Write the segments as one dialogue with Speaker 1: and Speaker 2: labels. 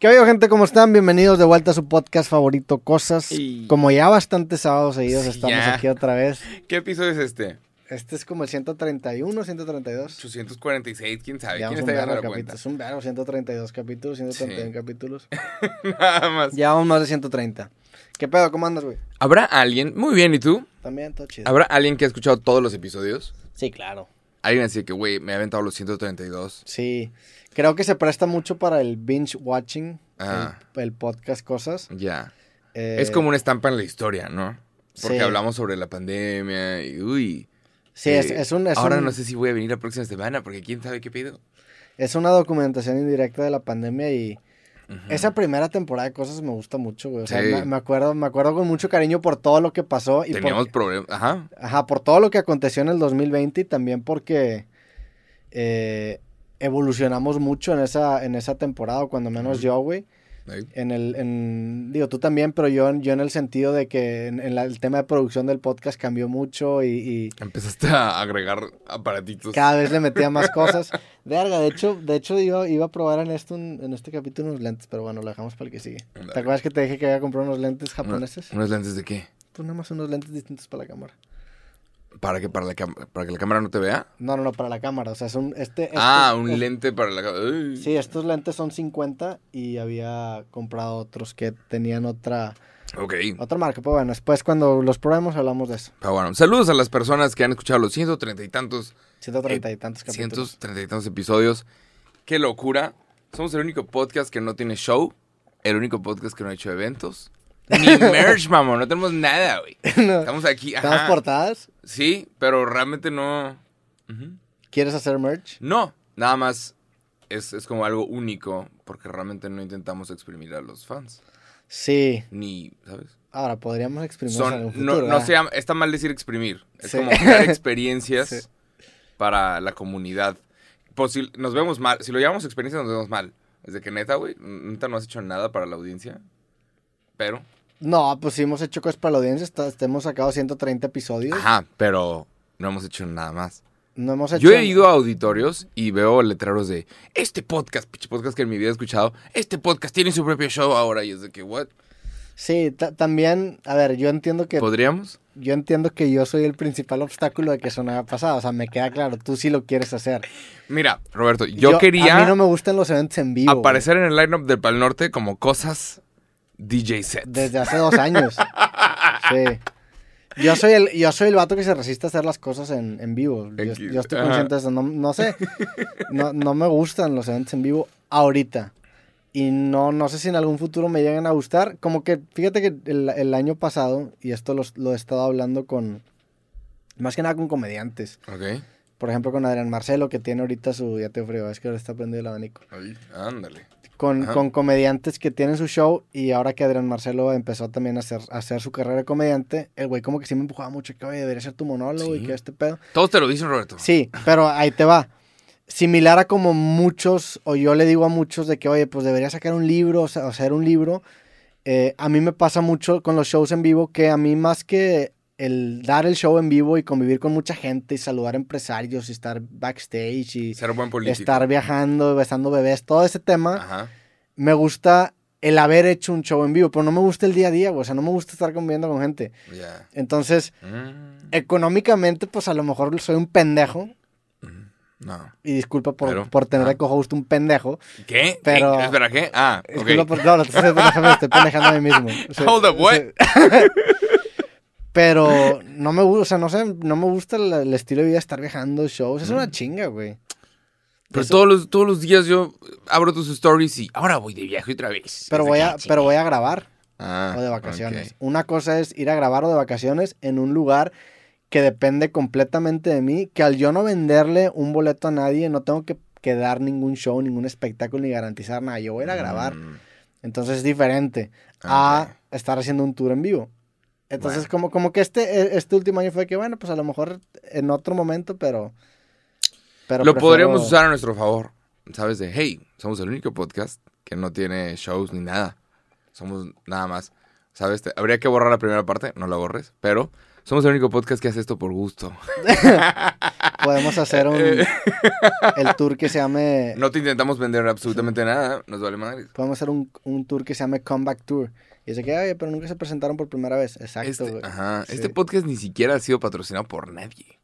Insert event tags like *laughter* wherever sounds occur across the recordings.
Speaker 1: ¿Qué oye, gente? ¿Cómo están? Bienvenidos de vuelta a su podcast favorito, Cosas.
Speaker 2: Y-
Speaker 1: Como ya bastantes sábados seguidos
Speaker 2: Sí,
Speaker 1: estamos
Speaker 2: ya.
Speaker 1: aquí otra vez.
Speaker 2: ¿Qué episodio es este?
Speaker 1: Este es como el 131, 132.
Speaker 2: 846, quién sabe. ¿Quién está la cuenta?
Speaker 1: Es un vergo, 132 capítulos, 131
Speaker 2: Sí.
Speaker 1: capítulos. *laughs*
Speaker 2: Nada más.
Speaker 1: Llevamos más de 130. ¿Qué pedo? ¿Cómo andas, güey?
Speaker 2: ¿Habrá alguien? Muy bien, ¿y tú?
Speaker 1: También, todo chido.
Speaker 2: ¿Habrá alguien que ha escuchado todos los episodios?
Speaker 1: Sí, claro.
Speaker 2: Alguien así que, güey, me ha aventado los 132.
Speaker 1: Sí. Creo que se presta mucho para el binge watching,
Speaker 2: Ah.
Speaker 1: el, el podcast Cosas.
Speaker 2: Ya.
Speaker 1: Eh,
Speaker 2: Es como una estampa en la historia, ¿no? Porque
Speaker 1: sí.
Speaker 2: hablamos sobre la pandemia y, uy.
Speaker 1: Sí, es,
Speaker 2: eh,
Speaker 1: es un... Es
Speaker 2: ahora
Speaker 1: un-
Speaker 2: no sé si voy a venir la próxima semana porque quién sabe qué pido.
Speaker 1: Es una documentación indirecta de la pandemia y Esa primera temporada de cosas me gusta mucho, güey. O sea,
Speaker 2: Sí.
Speaker 1: me, me acuerdo, me acuerdo con mucho cariño por todo lo que pasó y
Speaker 2: Teníamos
Speaker 1: por,
Speaker 2: problemas. Ajá.
Speaker 1: ajá, por todo lo que aconteció en el 2020 y también porque eh, evolucionamos mucho en esa, en esa temporada, o cuando menos yo, güey.
Speaker 2: Ahí.
Speaker 1: En el, en, digo, tú también, pero yo, yo en el sentido de que en, en la- el tema de producción del podcast cambió mucho y, y
Speaker 2: Empezaste a agregar aparatitos.
Speaker 1: cada vez le *laughs* metía más cosas. Verga, de hecho, de hecho yo iba a probar en esto, en este capítulo unos lentes, pero bueno, lo dejamos para el que sigue. ¿Te acuerdas que te dije que había comprado unos lentes japoneses?
Speaker 2: ¿Unos lentes de qué?
Speaker 1: Pues nada más unos lentes distintos para la cámara.
Speaker 2: ¿Para que, para, la ¿Para que la cámara no te vea?
Speaker 1: No, no, no, para la cámara. O sea, son este. este-
Speaker 2: ah, un
Speaker 1: es-
Speaker 2: lente para la cámara.
Speaker 1: Sí, estos lentes son 50 y había comprado otros que tenían otra,
Speaker 2: Ok.
Speaker 1: otra marca. Pues bueno, después cuando los probemos hablamos de eso.
Speaker 2: Pero bueno, saludos a las personas que han escuchado los 130 y tantos,
Speaker 1: 130 y tantos capítulos.
Speaker 2: 130 y tantos episodios. Qué locura. Somos el único podcast que no tiene show. El único podcast que no ha hecho eventos. Ni merch, mamón. No tenemos nada, güey. *laughs*
Speaker 1: No,
Speaker 2: Estamos aquí.
Speaker 1: ¿Estamos
Speaker 2: Ajá.
Speaker 1: portadas?
Speaker 2: Sí, pero realmente no.
Speaker 1: ¿Quieres hacer merch?
Speaker 2: No, nada más es, es como algo único porque realmente no intentamos exprimir a los fans.
Speaker 1: Sí.
Speaker 2: Ni, ¿sabes?
Speaker 1: Ahora, podríamos exprimir en
Speaker 2: Son,
Speaker 1: algún
Speaker 2: no,
Speaker 1: futuro,
Speaker 2: no
Speaker 1: ¿verdad?
Speaker 2: se llama- está mal decir exprimir. Es
Speaker 1: Sí.
Speaker 2: como crear *laughs* experiencias
Speaker 1: Sí.
Speaker 2: para la comunidad. Pues si nos vemos mal, si lo llamamos experiencia nos vemos mal. Es de que neta, güey, neta no has hecho nada para la audiencia. Pero,
Speaker 1: No, pues sí hemos hecho cosas para la audiencia. está- hemos sacado 130 episodios.
Speaker 2: ajá, pero no hemos hecho nada más.
Speaker 1: No hemos hecho...
Speaker 2: Yo he ido a auditorios y veo letreros de este podcast, pinche podcast que en mi vida he escuchado, este podcast tiene su propio show ahora y es de que, what?
Speaker 1: Sí, ta- también, a ver, yo entiendo que
Speaker 2: ¿Podríamos?
Speaker 1: yo entiendo que yo soy el principal obstáculo de que eso no haya pasado. O sea, me queda claro, tú sí lo quieres hacer.
Speaker 2: Mira, Roberto, yo, quería
Speaker 1: A mí no me gustan los eventos en vivo. güey.
Speaker 2: aparecer en el lineup del Pal Norte como cosas DJ set.
Speaker 1: Desde hace dos años. *laughs* sí. Yo soy el, yo soy el vato que se resiste a hacer las cosas en, en vivo. Yo, yo estoy consciente de eso. No, no sé. No, no me gustan los eventos en vivo ahorita. Y no, no sé si en algún futuro me lleguen a gustar. Como que, fíjate que el, el año pasado, y esto los- lo he estado hablando con, más que nada con comediantes.
Speaker 2: Ok.
Speaker 1: Por ejemplo, con Adrián Marcelo, que tiene ahorita su, ya te frío, es que ahora está prendido el abanico.
Speaker 2: Ahí, ándale.
Speaker 1: Con, con comediantes que tienen su show y ahora que Adrián Marcelo empezó también a hacer, a hacer su carrera de comediante, el güey como que sí me empujaba mucho, que oye, debería ser tu monólogo y que este pedo.
Speaker 2: Todos te lo dicen, Roberto.
Speaker 1: Sí, pero ahí te va. Similar a como muchos, o yo le digo a muchos de que, oye, pues debería sacar un libro, o sea, hacer un libro. Eh, a mí me pasa mucho con los shows en vivo que a mí más que el dar el show en vivo y convivir con mucha gente y saludar empresarios y estar backstage y
Speaker 2: Ser buen
Speaker 1: estar viajando, besando bebés, todo ese tema,
Speaker 2: Ajá.
Speaker 1: me gusta el haber hecho un show en vivo, pero no me gusta el día a día, güey, o sea, no me gusta estar conviviendo con gente.
Speaker 2: Ya.
Speaker 1: Entonces,
Speaker 2: Mm,
Speaker 1: económicamente, pues a lo mejor soy un pendejo,
Speaker 2: no.
Speaker 1: y disculpa por,
Speaker 2: Pero,
Speaker 1: por tener
Speaker 2: ah.
Speaker 1: de co-host un pendejo.
Speaker 2: ¿Qué?
Speaker 1: Pero-
Speaker 2: ¿Qué? Espera, ¿qué? Ah, ok.
Speaker 1: Disculpa por, no, no estoy pendejando a mí mismo. *laughs* O sea,
Speaker 2: Hold up, what?
Speaker 1: o *laughs* sea, Pero no me gusta, o sea, no sé, no me gusta el, el estilo de vida de estar viajando, shows, es
Speaker 2: Mm.
Speaker 1: una chinga, güey.
Speaker 2: Pero
Speaker 1: Eso-
Speaker 2: todos los, todos los días yo abro tus stories y ahora voy de viaje otra vez.
Speaker 1: Pero voy a, pero voy a grabar.
Speaker 2: Ah,
Speaker 1: o de vacaciones. Una cosa es ir a grabar o de vacaciones en un lugar que depende completamente de mí, que al yo no venderle un boleto a nadie, no tengo que, que dar ningún show, ningún espectáculo ni garantizar nada. Yo voy a ir a grabar.
Speaker 2: Mm,
Speaker 1: Entonces es diferente
Speaker 2: ok.
Speaker 1: a estar haciendo un tour en vivo. Entonces
Speaker 2: Bueno.
Speaker 1: como, como que este, e- este último año fue que, bueno, pues a lo mejor en otro momento, pero... pero
Speaker 2: Lo
Speaker 1: prefiero-
Speaker 2: podríamos usar a nuestro favor. ¿Sabes? De, hey, somos el único podcast que no tiene shows ni nada. Somos nada más. ¿Sabes? Te- habría que borrar la primera parte, no la borres, pero Somos el único podcast que hace esto por gusto. *laughs*
Speaker 1: Podemos hacer un el tour que se llame
Speaker 2: No te intentamos vender absolutamente nada, nos vale madre.
Speaker 1: podemos hacer un, un tour que se llame Comeback Tour. Y dice que, oye, pero nunca se presentaron por primera vez. Exacto,
Speaker 2: Este,
Speaker 1: güey.
Speaker 2: ajá,
Speaker 1: Sí.
Speaker 2: este podcast ni siquiera ha sido patrocinado por nadie.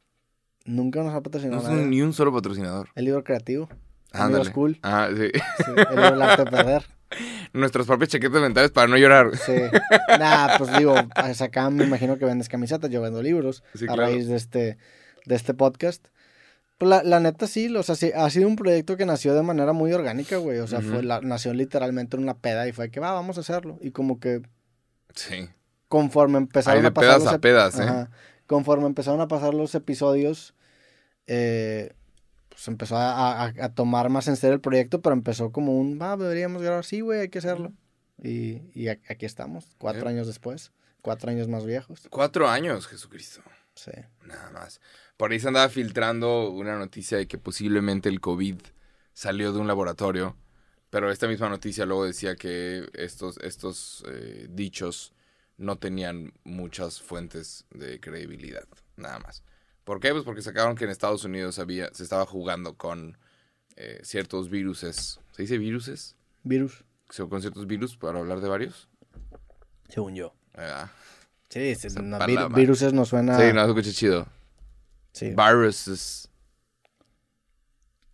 Speaker 1: Nunca nos ha
Speaker 2: No
Speaker 1: patrocinado
Speaker 2: es
Speaker 1: nadie.
Speaker 2: un- ni un solo patrocinador.
Speaker 1: El libro creativo.
Speaker 2: Ándale.
Speaker 1: Amigos cool.
Speaker 2: Ah, sí.
Speaker 1: Sí, el *laughs* libro arte de perder.
Speaker 2: Nuestras propias chaquetas mentales para no llorar.
Speaker 1: Sí. Nah, pues digo, pues acá me imagino que vendes camisetas, yo vendo libros
Speaker 2: Sí,
Speaker 1: a
Speaker 2: claro.
Speaker 1: raíz de este, de este podcast. Pues la, la neta sí, o sea, sí, ha sido un proyecto que nació de manera muy orgánica, güey. O sea, fue la, nació literalmente en una peda y fue que va, vamos a hacerlo. Y como que
Speaker 2: Sí.
Speaker 1: conforme empezaron
Speaker 2: de
Speaker 1: a pasar
Speaker 2: pedas
Speaker 1: los
Speaker 2: a pedas, ¿eh?
Speaker 1: Ajá. conforme empezaron a pasar los episodios, eh, pues empezó a, a- a tomar más en serio el proyecto, pero empezó como un, va, deberíamos grabar, sí, güey, hay que hacerlo. Y, y aquí estamos, cuatro
Speaker 2: Yep.
Speaker 1: años después, cuatro años más viejos.
Speaker 2: Cuatro años, Jesucristo.
Speaker 1: Sí.
Speaker 2: Nada más. Por ahí se andaba filtrando una noticia de que posiblemente el COVID salió de un laboratorio. Pero esta misma noticia luego decía que estos, estos eh, dichos no tenían muchas fuentes de credibilidad. Nada más. ¿Por qué? Pues porque sacaron que en Estados Unidos había, se estaba jugando con eh, ciertos viruses. ¿Se dice viruses?
Speaker 1: Virus,
Speaker 2: Con ciertos virus, para hablar de varios.
Speaker 1: según yo.
Speaker 2: Ah,
Speaker 1: Sí, sí,
Speaker 2: Esa
Speaker 1: no,
Speaker 2: palabra.
Speaker 1: vir- viruses no suena...
Speaker 2: Sí, no, se escucha chido.
Speaker 1: sí.
Speaker 2: Viruses.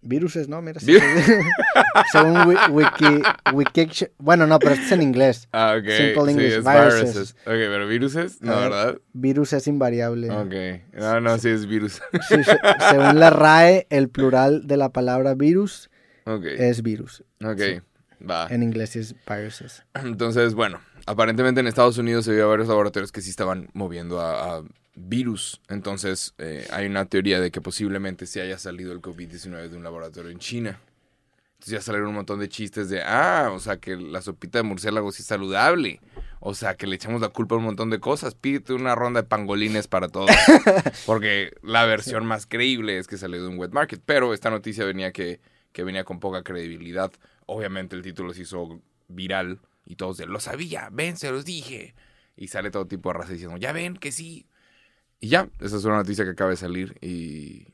Speaker 1: Viruses, ¿no? Mira, sí, sí. *laughs* según wi- wiki, wiki... Bueno, no, pero este es en inglés. *laughs*
Speaker 2: Ah, ok.
Speaker 1: Simple
Speaker 2: sí,
Speaker 1: English,
Speaker 2: es
Speaker 1: viruses.
Speaker 2: viruses. Ok, pero viruses, no,
Speaker 1: ver,
Speaker 2: ¿verdad?
Speaker 1: Virus es invariable.
Speaker 2: Ok. No, no, sí es virus.
Speaker 1: Sí, se- según la RAE, el plural de la palabra virus es virus.
Speaker 2: ok.
Speaker 1: sí.
Speaker 2: Va.
Speaker 1: En inglés es viruses.
Speaker 2: Entonces, bueno, aparentemente en Estados Unidos se vio varios laboratorios que sí estaban moviendo a, a virus. Entonces, eh, hay una teoría de que posiblemente se haya salido el COVID-19 de un laboratorio en China. Entonces ya salieron un montón de chistes de, ah, o sea, que la sopita de murciélago sí es saludable. O sea, que le echamos la culpa a un montón de cosas. Pídete una ronda de pangolines para todos. *laughs* Porque la versión más creíble es que salió de un wet market. Pero esta noticia venía que, que venía con poca credibilidad. Obviamente el título se hizo viral y todos de, lo sabía, ven, se los dije. Y sale todo tipo de raza diciendo, ya ven que sí. Y ya, esa es una noticia que acaba de salir y,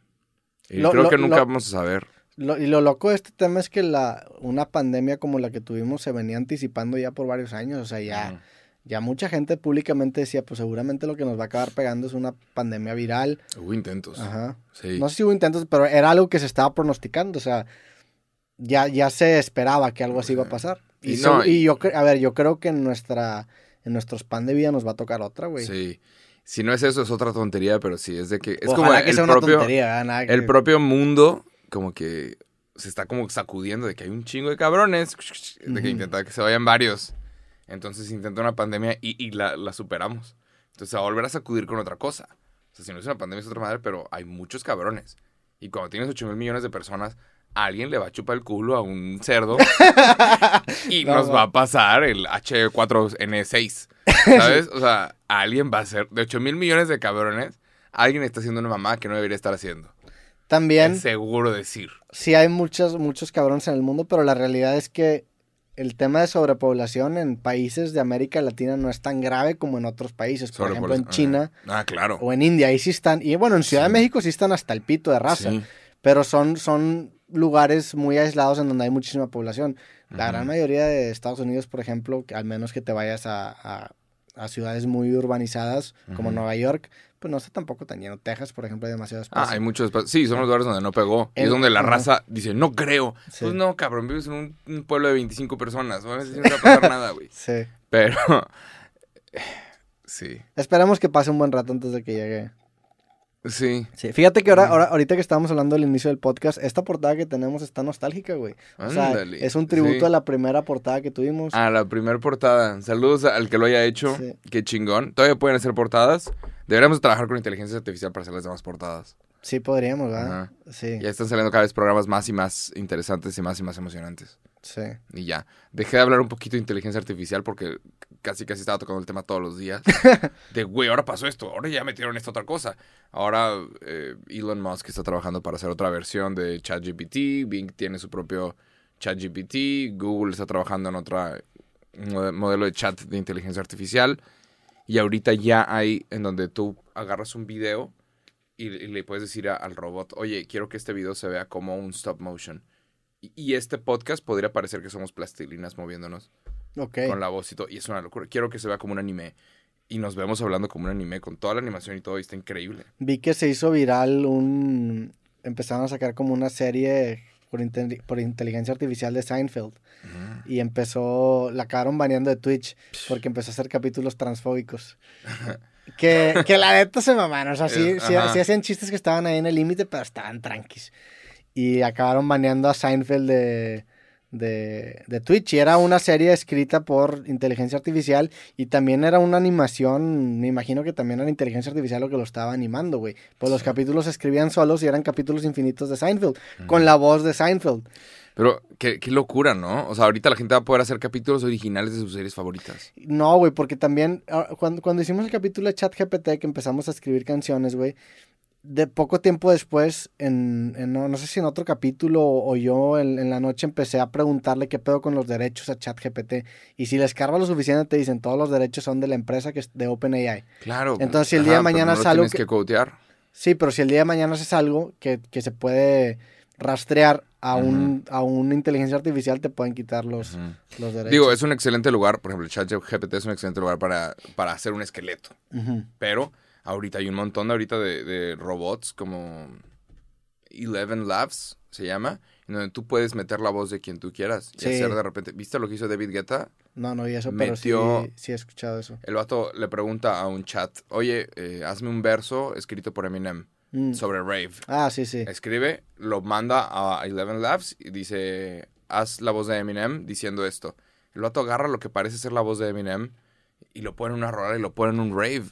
Speaker 2: y
Speaker 1: Lo-
Speaker 2: creo
Speaker 1: lo-
Speaker 2: que nunca
Speaker 1: lo-
Speaker 2: vamos a saber.
Speaker 1: Y lo loco de este tema es que la, una pandemia como la que tuvimos se venía anticipando ya por varios años. O sea, ya, ya mucha gente públicamente decía, pues seguramente lo que nos va a acabar pegando es una pandemia viral.
Speaker 2: Hubo intentos.
Speaker 1: Ajá.
Speaker 2: Sí.
Speaker 1: No sé si hubo intentos, pero era algo que se estaba pronosticando. O sea, ya, ya se esperaba que algo así iba a pasar. Y,
Speaker 2: Y
Speaker 1: so-
Speaker 2: no,
Speaker 1: y
Speaker 2: y-
Speaker 1: yo, a ver, yo creo que en nuestra, en nuestros pan de vida nos va a tocar otra, güey.
Speaker 2: Sí. Si no es eso, es otra tontería, pero sí, es de que... Es
Speaker 1: Ojalá
Speaker 2: como
Speaker 1: que
Speaker 2: el
Speaker 1: sea una
Speaker 2: propio,
Speaker 1: tontería, ¿verdad? Nada que-
Speaker 2: el propio mundo como que se está como sacudiendo de que hay un chingo de cabrones, de que intenta que se vayan varios. Entonces intenta una pandemia y, y la, la superamos. Entonces se va a volver a sacudir con otra cosa. O sea, si no es una pandemia es otra madre, pero hay muchos cabrones. Y cuando tienes 8 mil millones de personas, alguien le va a chupar el culo a un cerdo *laughs* y
Speaker 1: No,
Speaker 2: nos
Speaker 1: no.
Speaker 2: va a pasar el H4N6. ¿Sabes? *laughs* O sea, alguien va a ser, de 8 mil millones de cabrones, alguien está haciendo una mamá que no debería estar haciendo.
Speaker 1: También,
Speaker 2: Es seguro decir.
Speaker 1: sí hay muchos, muchos cabrones en el mundo, pero la realidad es que el tema de sobrepoblación en países de América Latina no es tan grave como en otros países. Por ejemplo, en. China
Speaker 2: Ah, claro.
Speaker 1: o en India, ahí sí están. Y bueno, en Ciudad de. México sí están hasta el pito de raza.
Speaker 2: Sí.
Speaker 1: Pero son, son lugares muy aislados en donde hay muchísima población. La gran mayoría de Estados Unidos, por ejemplo, que al menos que te vayas a, a- a ciudades muy urbanizadas como. Nueva York, pues no está tampoco tan lleno. Texas, por ejemplo, hay demasiado
Speaker 2: Ah,
Speaker 1: espacio.
Speaker 2: hay muchos espacios. Sí, son los lugares donde no pegó. Y es donde la raza dice, no creo.
Speaker 1: Sí.
Speaker 2: Pues no, cabrón, vives en un, un pueblo de 25 personas. Obviamente sí no te va a pasar *laughs* nada, güey.
Speaker 1: Sí.
Speaker 2: Pero... *laughs* Sí.
Speaker 1: Esperemos que pase un buen rato antes de que llegue.
Speaker 2: Sí.
Speaker 1: Sí, fíjate que ahora, ahora ahorita que estábamos hablando del inicio del podcast, esta portada que tenemos está nostálgica, güey. O sea, es un tributo
Speaker 2: Sí.
Speaker 1: a la primera portada que tuvimos.
Speaker 2: A la primera portada. Saludos al que lo haya hecho.
Speaker 1: Sí.
Speaker 2: Qué chingón. Todavía pueden hacer portadas. Deberíamos trabajar con inteligencia artificial para hacer las demás portadas.
Speaker 1: Sí, podríamos, ¿verdad?
Speaker 2: Ajá.
Speaker 1: Sí,
Speaker 2: Ya están saliendo cada vez programas más y más interesantes y más y más emocionantes.
Speaker 1: sí.
Speaker 2: Y ya. Dejé de hablar un poquito de inteligencia artificial porque casi casi estaba tocando el tema todos los días. *laughs* De, güey, ahora pasó esto, ahora ya metieron esta otra cosa. Ahora eh, Elon Musk está trabajando para hacer otra versión de ChatGPT, Bing tiene su propio ChatGPT, Google está trabajando en otra mode- modelo de chat de inteligencia artificial. Y ahorita ya hay en donde tú agarras un video y, y le puedes decir a- al robot, oye, quiero que este video se vea como un stop motion. Y, y este podcast podría parecer que somos plastilinas moviéndonos
Speaker 1: Ok.
Speaker 2: con la voz y todo. Y es una locura. Quiero que se vea como un anime. Y nos vemos hablando como un anime con toda la animación y todo. Y está increíble.
Speaker 1: Vi que se hizo viral un... Empezaron a sacar como una serie por, inte- por inteligencia artificial de Seinfeld. Y empezó... La acabaron baneando de Twitch porque empezó a hacer capítulos transfóbicos. *laughs* Que, que la neta se mamaron. O sea, sí, sí- sí hacían chistes que estaban ahí en el límite, pero estaban tranquis. Y acabaron baneando a Seinfeld de, de, de Twitch. Y era una serie escrita por inteligencia artificial. Y también era una animación. Me imagino que también era inteligencia artificial lo que lo estaba animando, güey. Pues los capítulos se escribían solos y eran capítulos infinitos de Seinfeld. Con la voz de Seinfeld.
Speaker 2: Pero qué, qué locura, ¿no? O sea, ahorita la gente va a poder hacer capítulos originales de sus series favoritas.
Speaker 1: No, güey, porque también ah, cuando, cuando hicimos el capítulo de ChatGPT que empezamos a escribir canciones, güey, de poco tiempo después, en, en no, no sé si en otro capítulo o, o yo en, en la noche empecé a preguntarle qué pedo con los derechos a ChatGPT. Y si le escarba lo suficiente, te dicen todos los derechos son de la empresa que es de OpenAI.
Speaker 2: Claro.
Speaker 1: Entonces, si el día de mañana
Speaker 2: no lo
Speaker 1: es algo
Speaker 2: tienes
Speaker 1: que-
Speaker 2: que codear.
Speaker 1: Sí, pero si el día de mañana haces algo que, que se puede rastrear a, un, a una inteligencia artificial, te pueden quitar los, los derechos.
Speaker 2: Digo, es un excelente lugar, por ejemplo, el ChatGPT es un excelente lugar para, para hacer un esqueleto. Pero ahorita hay un montón de ahorita de, de robots como Eleven Labs se llama, en donde tú puedes meter la voz de quien tú quieras y
Speaker 1: Sí.
Speaker 2: hacer de repente. ¿Viste lo que hizo David Guetta?
Speaker 1: No, no vi eso, pero sí,
Speaker 2: Metió-
Speaker 1: sí he escuchado eso.
Speaker 2: El vato le pregunta a un chat, oye, eh, hazme un verso escrito por Eminem
Speaker 1: Mm.
Speaker 2: sobre rave.
Speaker 1: Ah, sí, sí.
Speaker 2: Escribe, lo manda a Eleven Labs y dice, haz la voz de Eminem diciendo esto. El vato agarra lo que parece ser la voz de Eminem y lo pone en una rola y lo pone en un rave.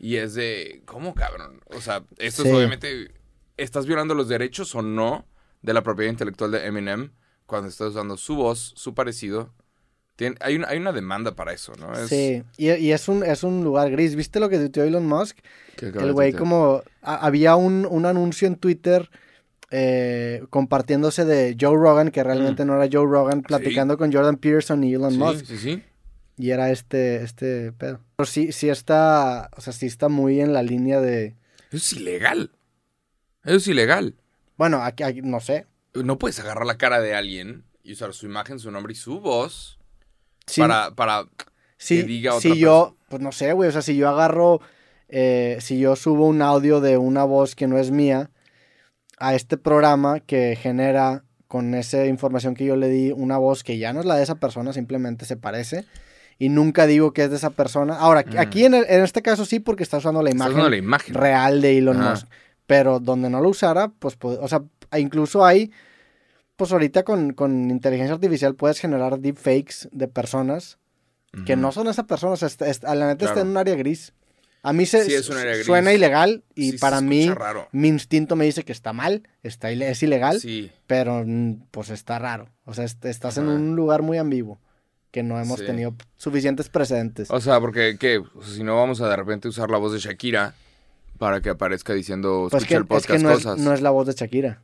Speaker 2: Y es de, ¿cómo cabrón? O sea, esto
Speaker 1: Sí.
Speaker 2: es obviamente, ¿estás violando los derechos o no de la propiedad intelectual de Eminem cuando estás usando su voz, su parecido? Tien- hay, una, hay una demanda para eso, ¿no? Es-
Speaker 1: Sí, y, y es, un, es un lugar gris. ¿Viste lo que tuiteó Elon Musk?
Speaker 2: ¿Qué acaba
Speaker 1: El güey como... a- había un, un anuncio en Twitter eh, compartiéndose de Joe Rogan, que realmente no era Joe Rogan, platicando con Jordan Peterson y Elon
Speaker 2: Sí,
Speaker 1: Musk.
Speaker 2: sí, sí.
Speaker 1: Y era este, este pedo. Pero sí, sí está, o sea, sí está muy en la línea de...
Speaker 2: Eso es ilegal. Eso es ilegal.
Speaker 1: Bueno, aquí, aquí- no sé.
Speaker 2: No puedes agarrar la cara de alguien y usar su imagen, su nombre y su voz Para, para...
Speaker 1: si,
Speaker 2: que diga
Speaker 1: si
Speaker 2: otra
Speaker 1: yo, pues no sé, güey, o sea, si yo agarro, eh, si yo subo un audio de una voz que no es mía a este programa que genera con esa información que yo le di una voz que ya no es la de esa persona, simplemente se parece y nunca digo que es de esa persona. Ahora,
Speaker 2: Mm.
Speaker 1: aquí en, el- en este caso sí porque está usando la imagen
Speaker 2: usando la imagen.
Speaker 1: real de Elon. Musk. Pero donde no lo usara, pues, pod- o sea, incluso hay, pues ahorita con, con inteligencia artificial puedes generar deepfakes de personas que
Speaker 2: Ujú.
Speaker 1: no son esa persona, o sea, está- la neta está en un área gris. A mí se
Speaker 2: Sí, es
Speaker 1: suena ilegal y
Speaker 2: Sí,
Speaker 1: para mí
Speaker 2: raro.
Speaker 1: mi instinto me dice que está mal, está es ilegal,
Speaker 2: Sí.
Speaker 1: pero mm, pues está raro. O sea, est- estás en un lugar muy ambiguo que no hemos tenido suficientes precedentes.
Speaker 2: O sea, porque, ¿qué? O sea, si no vamos a de repente usar la voz de Shakira para que aparezca diciendo,
Speaker 1: Pues
Speaker 2: escucha
Speaker 1: que,
Speaker 2: el
Speaker 1: es
Speaker 2: podcast
Speaker 1: que no, es,
Speaker 2: cosas.
Speaker 1: no es la voz de Shakira.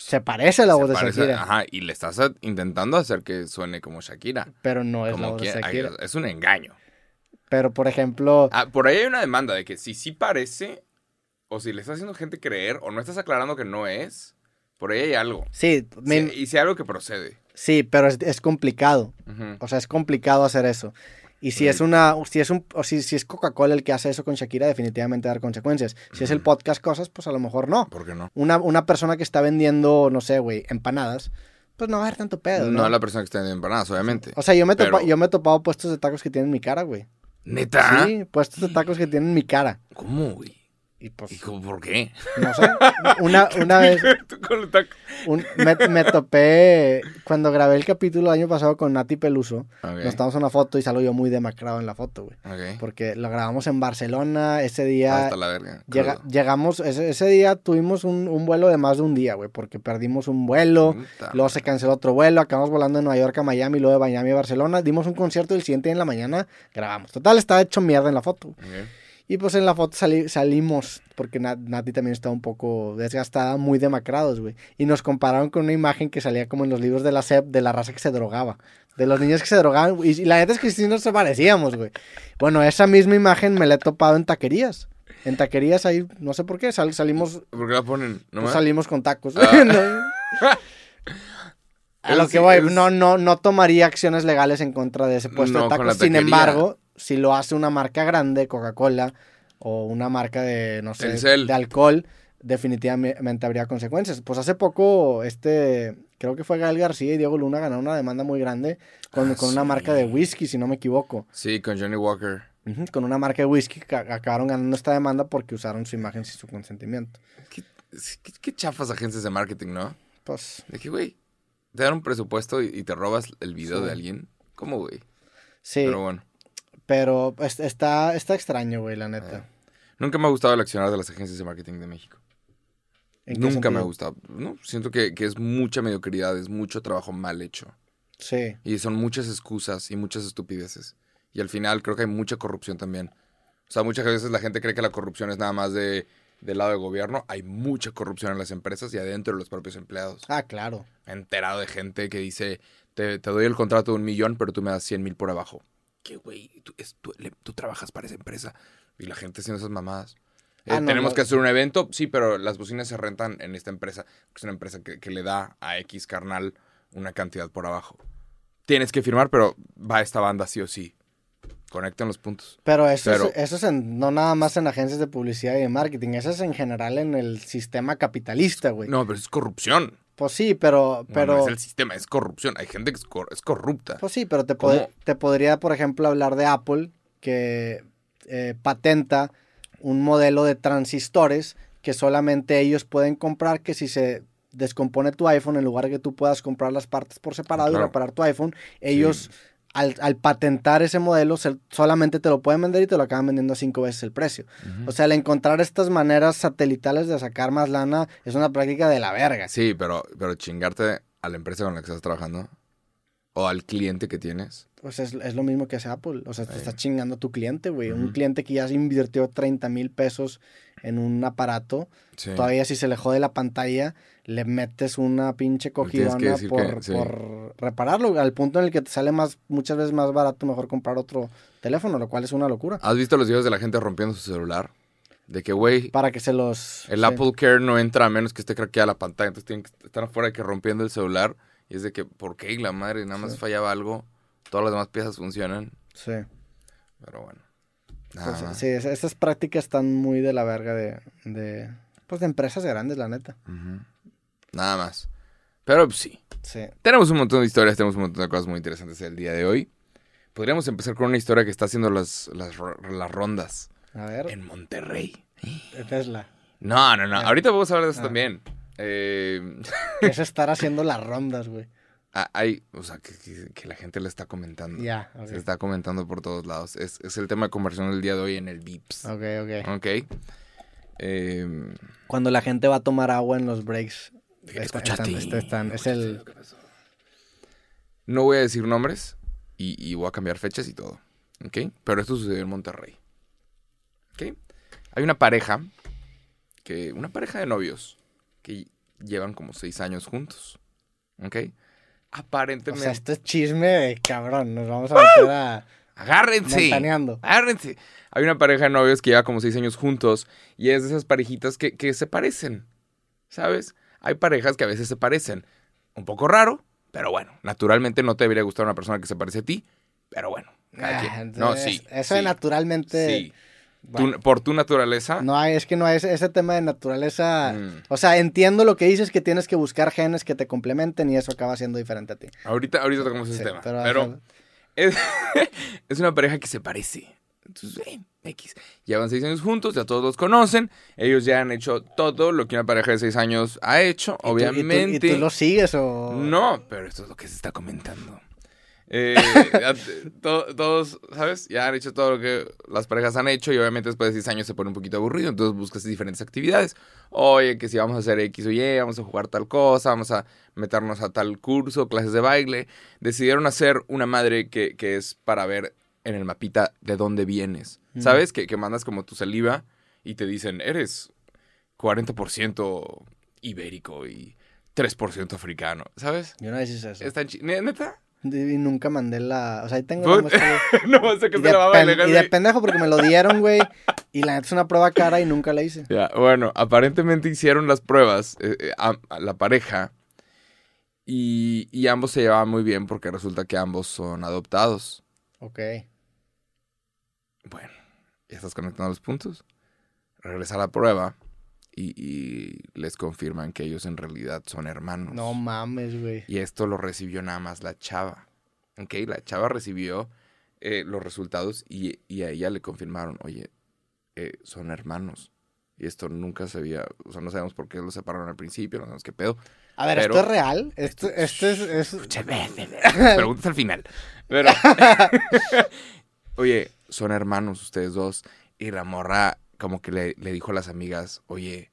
Speaker 1: Se parece a la
Speaker 2: Se
Speaker 1: voz de
Speaker 2: parece-
Speaker 1: Shakira,
Speaker 2: Ajá, y le estás intentando hacer que suene como Shakira.
Speaker 1: pero no es la
Speaker 2: Como
Speaker 1: voz
Speaker 2: que,
Speaker 1: de Shakira.
Speaker 2: es un engaño.
Speaker 1: Pero, por ejemplo,
Speaker 2: Ah, por ahí hay una demanda de que si sí parece, o si le estás haciendo gente creer, o no estás aclarando que no es, por ahí hay algo.
Speaker 1: sí, me-
Speaker 2: Sí, y si hay algo que procede.
Speaker 1: sí, pero es, es complicado. O sea, es complicado hacer eso. Y si es una, si es un, o si, si es Coca-Cola el que hace eso con Shakira, definitivamente dar consecuencias. Si es el podcast cosas, pues a lo mejor no.
Speaker 2: ¿Por qué no?
Speaker 1: Una, una persona que está vendiendo, no sé, güey, empanadas, pues no va a haber tanto pedo,
Speaker 2: No
Speaker 1: ¿no?
Speaker 2: es la persona que está en empanadas, obviamente.
Speaker 1: O sea, yo me,
Speaker 2: Pero-
Speaker 1: topa- yo me he topado puestos de tacos que tienen mi cara, güey.
Speaker 2: ¿Neta?
Speaker 1: Sí, puestos de tacos que tienen mi cara.
Speaker 2: ¿Cómo, güey?
Speaker 1: Y pues,
Speaker 2: ¿Y cómo- por qué?
Speaker 1: no sé. Una, *laughs* una vez un- me, me topé, cuando grabé el capítulo el año pasado con Nati Peluso,
Speaker 2: Ok,
Speaker 1: nos tomamos una foto y salgo yo muy demacrado en la foto, güey.
Speaker 2: ok.
Speaker 1: Porque lo grabamos en Barcelona, ese día...
Speaker 2: Hasta la verga.
Speaker 1: llega- llegamos, ese, ese día tuvimos un, un vuelo de más de un día, güey, porque perdimos un vuelo,
Speaker 2: Puta
Speaker 1: luego se canceló otro vuelo, acabamos volando de Nueva York a Miami, luego de Miami a Barcelona, dimos un concierto y el siguiente día en la mañana grabamos. Total, estaba hecho mierda en la foto.
Speaker 2: madre.
Speaker 1: Y pues en la foto sali- salimos, porque Na- Nati también estaba un poco desgastada, muy demacrados, güey. Y nos compararon con una imagen que salía como en los libros de la SEP, de la raza que se drogaba. De los niños que se drogaban. Y, y la neta es que sí nos parecíamos, güey. Bueno, esa misma imagen me la he topado en taquerías. En taquerías ahí, no sé por qué, sal- salimos,
Speaker 2: ¿Por qué la ponen?
Speaker 1: pues
Speaker 2: ¿Nomás?
Speaker 1: salimos con tacos.
Speaker 2: Ah. *laughs*
Speaker 1: No. A lo que voy, no, no, no tomaría acciones legales en contra de ese puesto
Speaker 2: No,
Speaker 1: de tacos. Sin embargo, si lo hace una marca grande, Coca-Cola, o una marca de, no sé,
Speaker 2: Telcel.
Speaker 1: de alcohol, definitivamente habría consecuencias. Pues hace poco, este, creo que fue Gael García y Diego Luna ganaron una demanda muy grande con,
Speaker 2: Ah,
Speaker 1: con una marca de whisky, si no me equivoco.
Speaker 2: Sí, con Johnny Walker.
Speaker 1: Con una marca de whisky que acabaron ganando esta demanda porque usaron su imagen sin su consentimiento.
Speaker 2: ¿Qué, qué, qué chafas agencias de marketing, no?
Speaker 1: Pues
Speaker 2: De que, güey, te dan un presupuesto y, y te robas el video
Speaker 1: Sí.
Speaker 2: de alguien. ¿Cómo, güey?
Speaker 1: sí,
Speaker 2: Pero bueno.
Speaker 1: Pero es- está, está extraño, güey, la neta.
Speaker 2: Eh, Nunca me ha gustado el accionar de las agencias de marketing de México.
Speaker 1: ¿En qué
Speaker 2: Nunca me ha gustado. No, siento que, que es mucha mediocridad, es mucho trabajo mal hecho.
Speaker 1: Sí.
Speaker 2: Y son muchas excusas y muchas estupideces. Y al final creo que hay mucha corrupción también. O sea, muchas veces la gente cree que la corrupción es nada más de, del lado del gobierno. Hay mucha corrupción en las empresas y adentro de los propios empleados.
Speaker 1: Ah, claro.
Speaker 2: Me he enterado de gente que dice, te, te doy el contrato de un millón, pero tú me das 100 mil por abajo. ¿Qué, güey? Tú, tú- trabajas para esa empresa. Y la gente haciendo esas mamadas. Eh,
Speaker 1: Ah, no,
Speaker 2: tenemos
Speaker 1: no.
Speaker 2: que hacer un evento, sí, pero las bocinas se rentan en esta empresa. que Es una empresa que, que le da a X carnal una cantidad por abajo. Tienes que firmar, pero va esta banda sí o sí. Conecten los puntos.
Speaker 1: Pero eso,
Speaker 2: Pero-
Speaker 1: es, eso es en- no nada más en agencias de publicidad y de marketing, eso es en general en el sistema capitalista, güey.
Speaker 2: No, pero es corrupción.
Speaker 1: Pues sí, pero, pero,
Speaker 2: no es el sistema, es corrupción. Hay gente que es, cor- es corrupta.
Speaker 1: pues sí, pero te, te podría, por ejemplo, hablar de Apple, que eh, patenta un modelo de transistores que solamente ellos pueden comprar, que si se descompone tu iPhone, en lugar de que tú puedas comprar las partes por separado
Speaker 2: Claro.
Speaker 1: y reparar tu iPhone, ellos... Al, al patentar ese modelo, solamente te lo pueden vender y te lo acaban vendiendo a cinco veces el precio. O sea, el encontrar estas maneras satelitales de sacar más lana es una práctica de la verga.
Speaker 2: Sí, pero, pero chingarte a la empresa con la que estás trabajando o al cliente que tienes.
Speaker 1: Pues es, es lo mismo que hace Apple. O sea, te
Speaker 2: Sí.
Speaker 1: está chingando a tu cliente, güey. Un cliente que ya se invirtió 30 mil pesos en un aparato.
Speaker 2: Sí.
Speaker 1: Todavía si se le jode la pantalla, le metes una pinche cogidona por,
Speaker 2: que- sí.
Speaker 1: por repararlo. Al punto en el que te sale más, muchas veces más barato mejor comprar otro teléfono, lo cual es una locura.
Speaker 2: ¿Has visto los videos de la gente rompiendo su celular? De que, güey,
Speaker 1: Para que se los...
Speaker 2: el
Speaker 1: sí.
Speaker 2: Apple Care no entra a menos que esté craqueada la pantalla. Entonces tienen que estar afuera de que rompiendo el celular. Y es de que, ¿por qué? La madre, nada más
Speaker 1: Sí.
Speaker 2: fallaba algo. Todas las demás piezas funcionan.
Speaker 1: Sí.
Speaker 2: Pero bueno.
Speaker 1: Pues, sí, es- estas prácticas están muy de la verga de, de, pues de empresas grandes, la neta.
Speaker 2: Nada más. Pero pues, sí.
Speaker 1: Sí.
Speaker 2: Tenemos un montón de historias, tenemos un montón de cosas muy interesantes el día de hoy. Podríamos empezar con una historia que está haciendo las, las, ro- las rondas
Speaker 1: A ver,
Speaker 2: en Monterrey.
Speaker 1: Tesla.
Speaker 2: No, no, no.
Speaker 1: Ah.
Speaker 2: Ahorita vamos a hablar de eso
Speaker 1: Ah.
Speaker 2: también. Eh,
Speaker 1: ¿Qué *laughs* es estar haciendo las rondas, güey?
Speaker 2: ah, hay, o sea, que, que- que la gente le está comentando.
Speaker 1: Ya.
Speaker 2: Se está comentando por todos lados. Es, es el tema de conversión del día de hoy en el VIPS.
Speaker 1: Ok, ok.
Speaker 2: Ok. Eh,
Speaker 1: Cuando la gente va a tomar agua en los breaks. Está-
Speaker 2: escuchaste.
Speaker 1: están- están- es el...
Speaker 2: No voy a decir nombres y, y voy a cambiar fechas y todo. ¿Ok? Pero esto sucedió en Monterrey. ¿Ok? Hay una pareja, que una pareja de novios que llevan como seis años juntos. ¿Ok?
Speaker 1: O
Speaker 2: Aparentemente.
Speaker 1: sea, esto es chisme de cabrón. Nos vamos a meter a...
Speaker 2: ¡Agárrense!
Speaker 1: Ventaneando.
Speaker 2: ¡Agárrense! Hay una pareja de novios que lleva como seis años juntos y es de esas parejitas que, que se parecen. ¿Sabes? Hay parejas que a veces se parecen. Un poco raro, pero bueno. Naturalmente no te debería gustar una persona que se parece a ti, pero bueno.
Speaker 1: Ah.
Speaker 2: No, sí.
Speaker 1: Eso de
Speaker 2: sí,
Speaker 1: naturalmente...
Speaker 2: Sí.
Speaker 1: bueno,
Speaker 2: por tu naturaleza.
Speaker 1: no hay, es que no hay ese, tema de naturaleza...
Speaker 2: Mm.
Speaker 1: O sea, entiendo lo que dices, que tienes que buscar genes que te complementen y eso acaba siendo diferente a ti.
Speaker 2: Ahorita, ahorita tocamos ese tema.
Speaker 1: pero-
Speaker 2: Pero, *laughs* es, es una pareja que se parece. Entonces, eh, X. Llevan seis años juntos, ya todos los conocen. Ellos ya han hecho todo lo que una pareja de seis años ha hecho,
Speaker 1: ¿Y tú- y tú-
Speaker 2: obviamente.
Speaker 1: ¿Y tú, lo sigues o...?
Speaker 2: No, pero esto es lo que se está comentando. *laughs* Eh, to- todos, ¿sabes? Ya han hecho todo lo que las parejas han hecho y obviamente después de seis años se pone un poquito aburrido, entonces buscas diferentes actividades. Oye, que si vamos a hacer X o Y, vamos a jugar tal cosa, vamos a meternos a tal curso, clases de baile. Decidieron hacer una madre que, que es para ver en el mapita de dónde vienes.
Speaker 1: Mm.
Speaker 2: ¿Sabes? Que, que mandas como tu saliva y te dicen, eres 40% ibérico y 3% africano. ¿Sabes?
Speaker 1: Yo no hice eso.
Speaker 2: ¿Está ¿Neta?
Speaker 1: Y nunca mandé la. O sea, ahí tengo *laughs*
Speaker 2: no sé qué se la va
Speaker 1: y de pendejo porque me lo dieron, güey. Y la neta es una prueba cara y nunca la hice.
Speaker 2: Ya, bueno, aparentemente hicieron las pruebas, eh, eh, a, a la pareja, y, y ambos se llevaban muy bien porque resulta que ambos son adoptados.
Speaker 1: Ok.
Speaker 2: Bueno, ya estás conectando los puntos. Regresa a la prueba y, y les confirman que ellos en realidad son hermanos.
Speaker 1: No mames, güey.
Speaker 2: Y esto lo recibió nada más la chava. Ok, la chava recibió eh, los resultados y, y a ella le confirmaron, oye, eh, son hermanos. Y esto nunca se había, o sea, no sabemos por qué los separaron al principio, no sabemos qué pedo.
Speaker 1: A ver,
Speaker 2: Pero-
Speaker 1: ¿esto es real? Esto, esto es, es- *laughs*
Speaker 2: Preguntas al final. Pero, *laughs* *laughs* oye, son hermanos ustedes dos. Y la morra como que le, le dijo a las amigas, oye,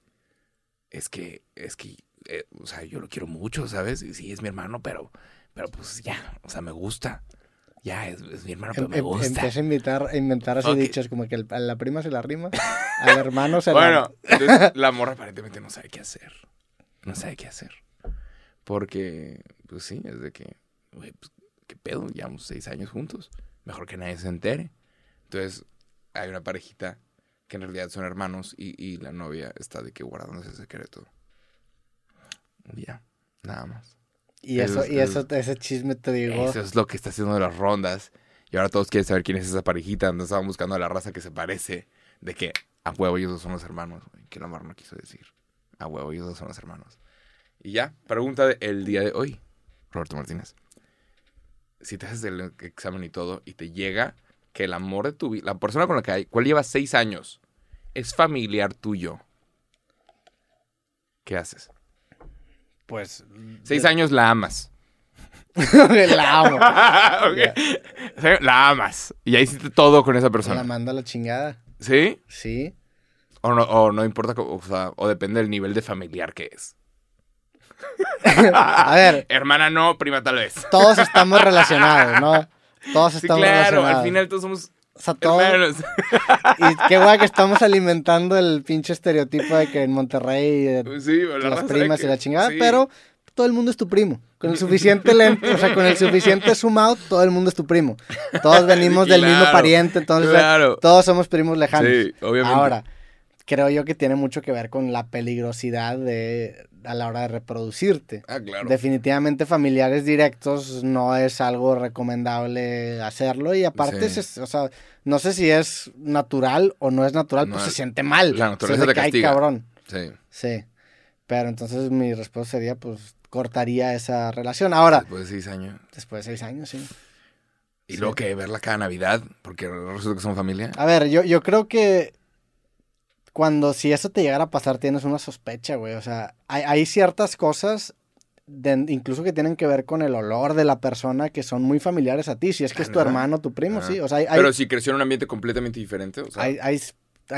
Speaker 2: es que, es que, eh, o sea, yo lo quiero mucho, ¿sabes? Y sí, es mi hermano, pero, pero pues ya, o sea, me gusta. Ya, es, es mi hermano, pero
Speaker 1: em-
Speaker 2: me
Speaker 1: em-
Speaker 2: gusta.
Speaker 1: empieza a invitar, a inventar así
Speaker 2: Ok.
Speaker 1: dichos, como que el- a la prima se la rima, al hermano se
Speaker 2: Bueno,
Speaker 1: la...
Speaker 2: entonces, la morra aparentemente no sabe qué hacer. No sabe qué hacer. Porque, pues sí, es de que, güey, pues, ¿qué pedo? Llevamos seis años juntos. Mejor que nadie se entere. Entonces, hay una parejita que en realidad son hermanos y, y la novia está de que guardándose ese secreto. Y Ya, nada más.
Speaker 1: Y eso,
Speaker 2: es-
Speaker 1: y
Speaker 2: es-
Speaker 1: eso, ese chisme te digo.
Speaker 2: Eso es lo que está haciendo las rondas. Y ahora todos quieren saber quién es esa parejita. Donde estaban buscando a la raza que se parece. De que a huevo ellos dos son los hermanos. Que la mar no quiso decir. A huevo ellos dos son los hermanos. Y ya, pregunta del día de hoy. Roberto Martínez. Si te haces el examen y todo y te llega que el amor de tu vida, la persona con la que hay, cual lleva seis años, es familiar tuyo. ¿Qué haces?
Speaker 1: Pues...
Speaker 2: Seis años la amas. *laughs*
Speaker 1: la amo. *laughs*
Speaker 2: La amas. Y ya hiciste todo con esa
Speaker 1: La
Speaker 2: persona.
Speaker 1: manda a la chingada.
Speaker 2: ¿Sí?
Speaker 1: Sí.
Speaker 2: O no, o no importa, o sea, o depende del nivel de familiar que es. *laughs*
Speaker 1: A ver,
Speaker 2: Hermana no, prima tal vez.
Speaker 1: todos estamos relacionados, ¿no? Todos
Speaker 2: Sí,
Speaker 1: estamos
Speaker 2: claro, al final todos somos
Speaker 1: O sea, todos...
Speaker 2: hermanos. *laughs*
Speaker 1: Y qué guay que estamos alimentando el pinche estereotipo de que en Monterrey *laughs* eh,
Speaker 2: Sí, la
Speaker 1: las primas
Speaker 2: que-
Speaker 1: y la chingada,
Speaker 2: sí.
Speaker 1: pero todo el mundo es tu primo. Con el suficiente lente, o sea, con el suficiente zoom out, todo el mundo es tu primo. Todos *laughs* venimos del mismo pariente, entonces
Speaker 2: claro.
Speaker 1: todos somos primos lejanos.
Speaker 2: Sí, obviamente.
Speaker 1: Ahora, creo yo que tiene mucho que ver con la peligrosidad de a la hora de reproducirte.
Speaker 2: Ah, claro.
Speaker 1: Definitivamente familiares directos no es algo recomendable hacerlo y aparte,
Speaker 2: Sí.
Speaker 1: se- o sea, no sé si es natural o no es natural,
Speaker 2: No,
Speaker 1: pues se siente mal.
Speaker 2: la naturaleza
Speaker 1: Se
Speaker 2: te
Speaker 1: cae cabrón.
Speaker 2: Sí.
Speaker 1: Sí. Pero entonces mi respuesta sería, pues, cortaría esa relación. Ahora,
Speaker 2: Después de seis años.
Speaker 1: después de seis años, sí.
Speaker 2: Y
Speaker 1: Sí.
Speaker 2: luego que verla cada Navidad, porque resulta que son familia.
Speaker 1: A ver, yo, yo creo que cuando si eso te llegara a pasar tienes una sospecha, güey. O sea, hay, hay ciertas cosas, de- incluso que tienen que ver con el olor de la persona que son muy familiares a ti. Si es que es tu
Speaker 2: Ajá.
Speaker 1: hermano, tu primo,
Speaker 2: Ajá.
Speaker 1: sí. O sea, hay, hay-
Speaker 2: Pero si creció en un ambiente completamente diferente, o sea.
Speaker 1: hay-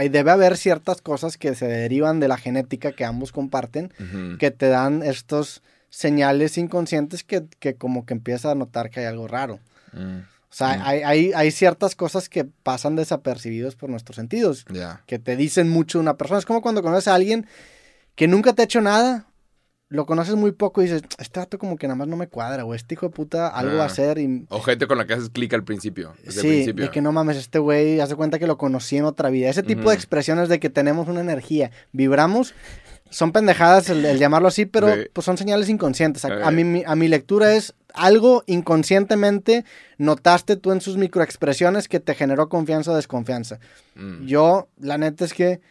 Speaker 1: debe haber ciertas cosas que se derivan de la genética que ambos comparten
Speaker 2: ujú.
Speaker 1: que te dan estos señales inconscientes que, que como que empiezas a notar que hay algo raro.
Speaker 2: Mm,
Speaker 1: O sea,
Speaker 2: Mm.
Speaker 1: hay, hay, hay ciertas cosas que pasan desapercibidos por nuestros sentidos,
Speaker 2: Ya.
Speaker 1: que te dicen mucho de una persona. Es como cuando conoces a alguien que nunca te ha hecho nada, lo conoces muy poco y dices, este dato como que nada más no me cuadra, o este hijo de puta algo va a
Speaker 2: Ah.
Speaker 1: hacer y...
Speaker 2: O gente con la que haces clic al principio. Desde el
Speaker 1: Sí,
Speaker 2: principio.
Speaker 1: de que no mames, este güey, hace cuenta que lo conocí en otra vida. Ese tipo de expresiones de que tenemos una energía, vibramos, son pendejadas el, el llamarlo así, pero
Speaker 2: Sí.
Speaker 1: pues son señales inconscientes. A,
Speaker 2: Eh.
Speaker 1: a mí, mi- a mi lectura es algo inconscientemente notaste tú en sus microexpresiones que te generó confianza o desconfianza.
Speaker 2: Mm.
Speaker 1: Yo, la neta es que,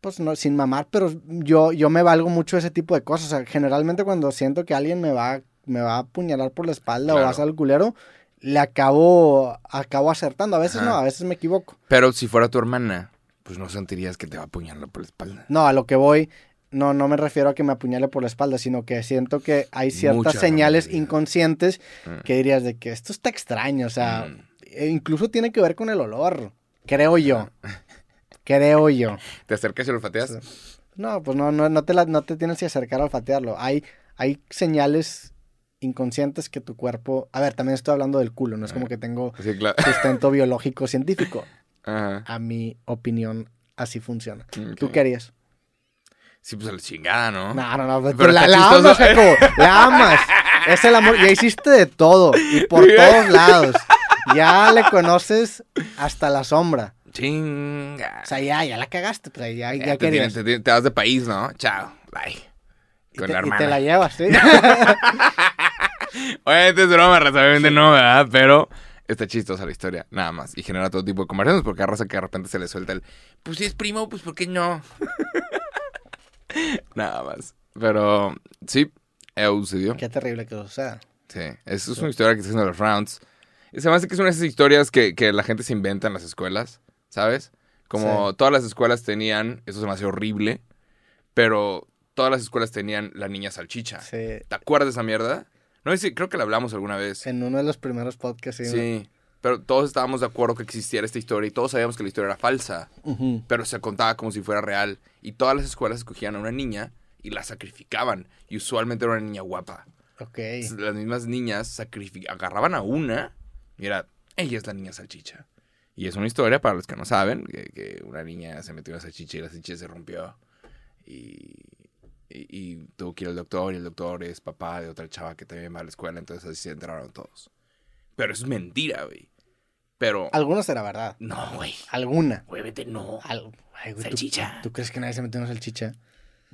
Speaker 1: pues no, sin mamar, pero yo, yo me valgo mucho ese tipo de cosas. O sea, generalmente cuando siento que alguien me va, me va a apuñalar por la espalda o va a hacer el culero, le acabo, acabo acertando. A veces
Speaker 2: Ajá.
Speaker 1: no, a veces me equivoco.
Speaker 2: Pero si fuera tu hermana, pues no sentirías que te va a apuñalar por la espalda.
Speaker 1: No, a lo que voy, no, no me refiero a que me apuñale por la espalda, sino que siento que hay ciertas
Speaker 2: Mucha
Speaker 1: señales inconscientes
Speaker 2: Mm.
Speaker 1: que dirías de que esto está extraño, o sea,
Speaker 2: Mm.
Speaker 1: e incluso tiene que ver con el olor, creo yo. *laughs* Creo yo.
Speaker 2: ¿Te acercas y lo olfateas?
Speaker 1: No, pues no, no, no, te la- no te tienes que acercar a olfatearlo. Hay, hay señales inconscientes que tu cuerpo... A ver, también estoy hablando del culo, no es como que tengo
Speaker 2: Sí, claro.
Speaker 1: sustento biológico científico. *laughs*
Speaker 2: Ajá.
Speaker 1: A mi opinión, así funciona. ¿Tú qué harías?
Speaker 2: Sí, pues a la chingada, ¿no?
Speaker 1: No, no, no, pero,
Speaker 2: Pero
Speaker 1: la, la amas, Jacobo, *laughs* la amas. Es el amor, ya hiciste de todo y por
Speaker 2: Sí.
Speaker 1: todos lados. Ya le conoces hasta la sombra.
Speaker 2: Chinga.
Speaker 1: O sea, ya, ya la cagaste, pues ya, ya,
Speaker 2: Ya te,
Speaker 1: querías.
Speaker 2: te, te vas de país, ¿no? Chao. Bye.
Speaker 1: Y
Speaker 2: Con la
Speaker 1: y te
Speaker 2: hermana.
Speaker 1: la llevas, ¿sí? *laughs*
Speaker 2: Obviamente es broma, obviamente no, ¿verdad? Pero está chistosa la historia, nada más. Y genera todo tipo de conversaciones porque hay raza que de repente se le suelta el, pues si es primo, pues ¿por qué no? *laughs* nada más. Pero sí, sucedió.
Speaker 1: Qué terrible que eso sea.
Speaker 2: Sí, eso es una historia que está haciendo los rounds. Y se me hace que es una de esas historias que, que la gente se inventa en las escuelas, ¿sabes? Como todas las escuelas tenían, eso se me hace horrible, pero todas las escuelas tenían la niña salchicha.
Speaker 1: Sí.
Speaker 2: ¿Te acuerdas de esa mierda? No sé si creo que la hablamos alguna vez.
Speaker 1: En uno de los primeros podcasts. Sí.
Speaker 2: Sí, pero todos estábamos de acuerdo que existiera esta historia y todos sabíamos que la historia era falsa, pero se contaba como si fuera real. Y todas las escuelas escogían a una niña y la sacrificaban. Y usualmente era una niña guapa.
Speaker 1: Ok.
Speaker 2: Entonces, Las mismas niñas agarraban a una y era, ella es la niña salchicha. Y es una historia para los que no saben, que, que una niña se metió en la salchicha y la salchicha se rompió. Y, y, y tuvo que ir al doctor y el doctor es papá de otra chava que también va a la escuela, entonces así se enteraron todos. Pero eso es mentira, güey. Pero...
Speaker 1: Algunos era verdad.
Speaker 2: No, güey.
Speaker 1: Alguna.
Speaker 2: Güey, vete, no.
Speaker 1: Al- Ay, güey, ¿tú-
Speaker 2: Salchicha.
Speaker 1: ¿tú, crees que nadie se metió en una salchicha?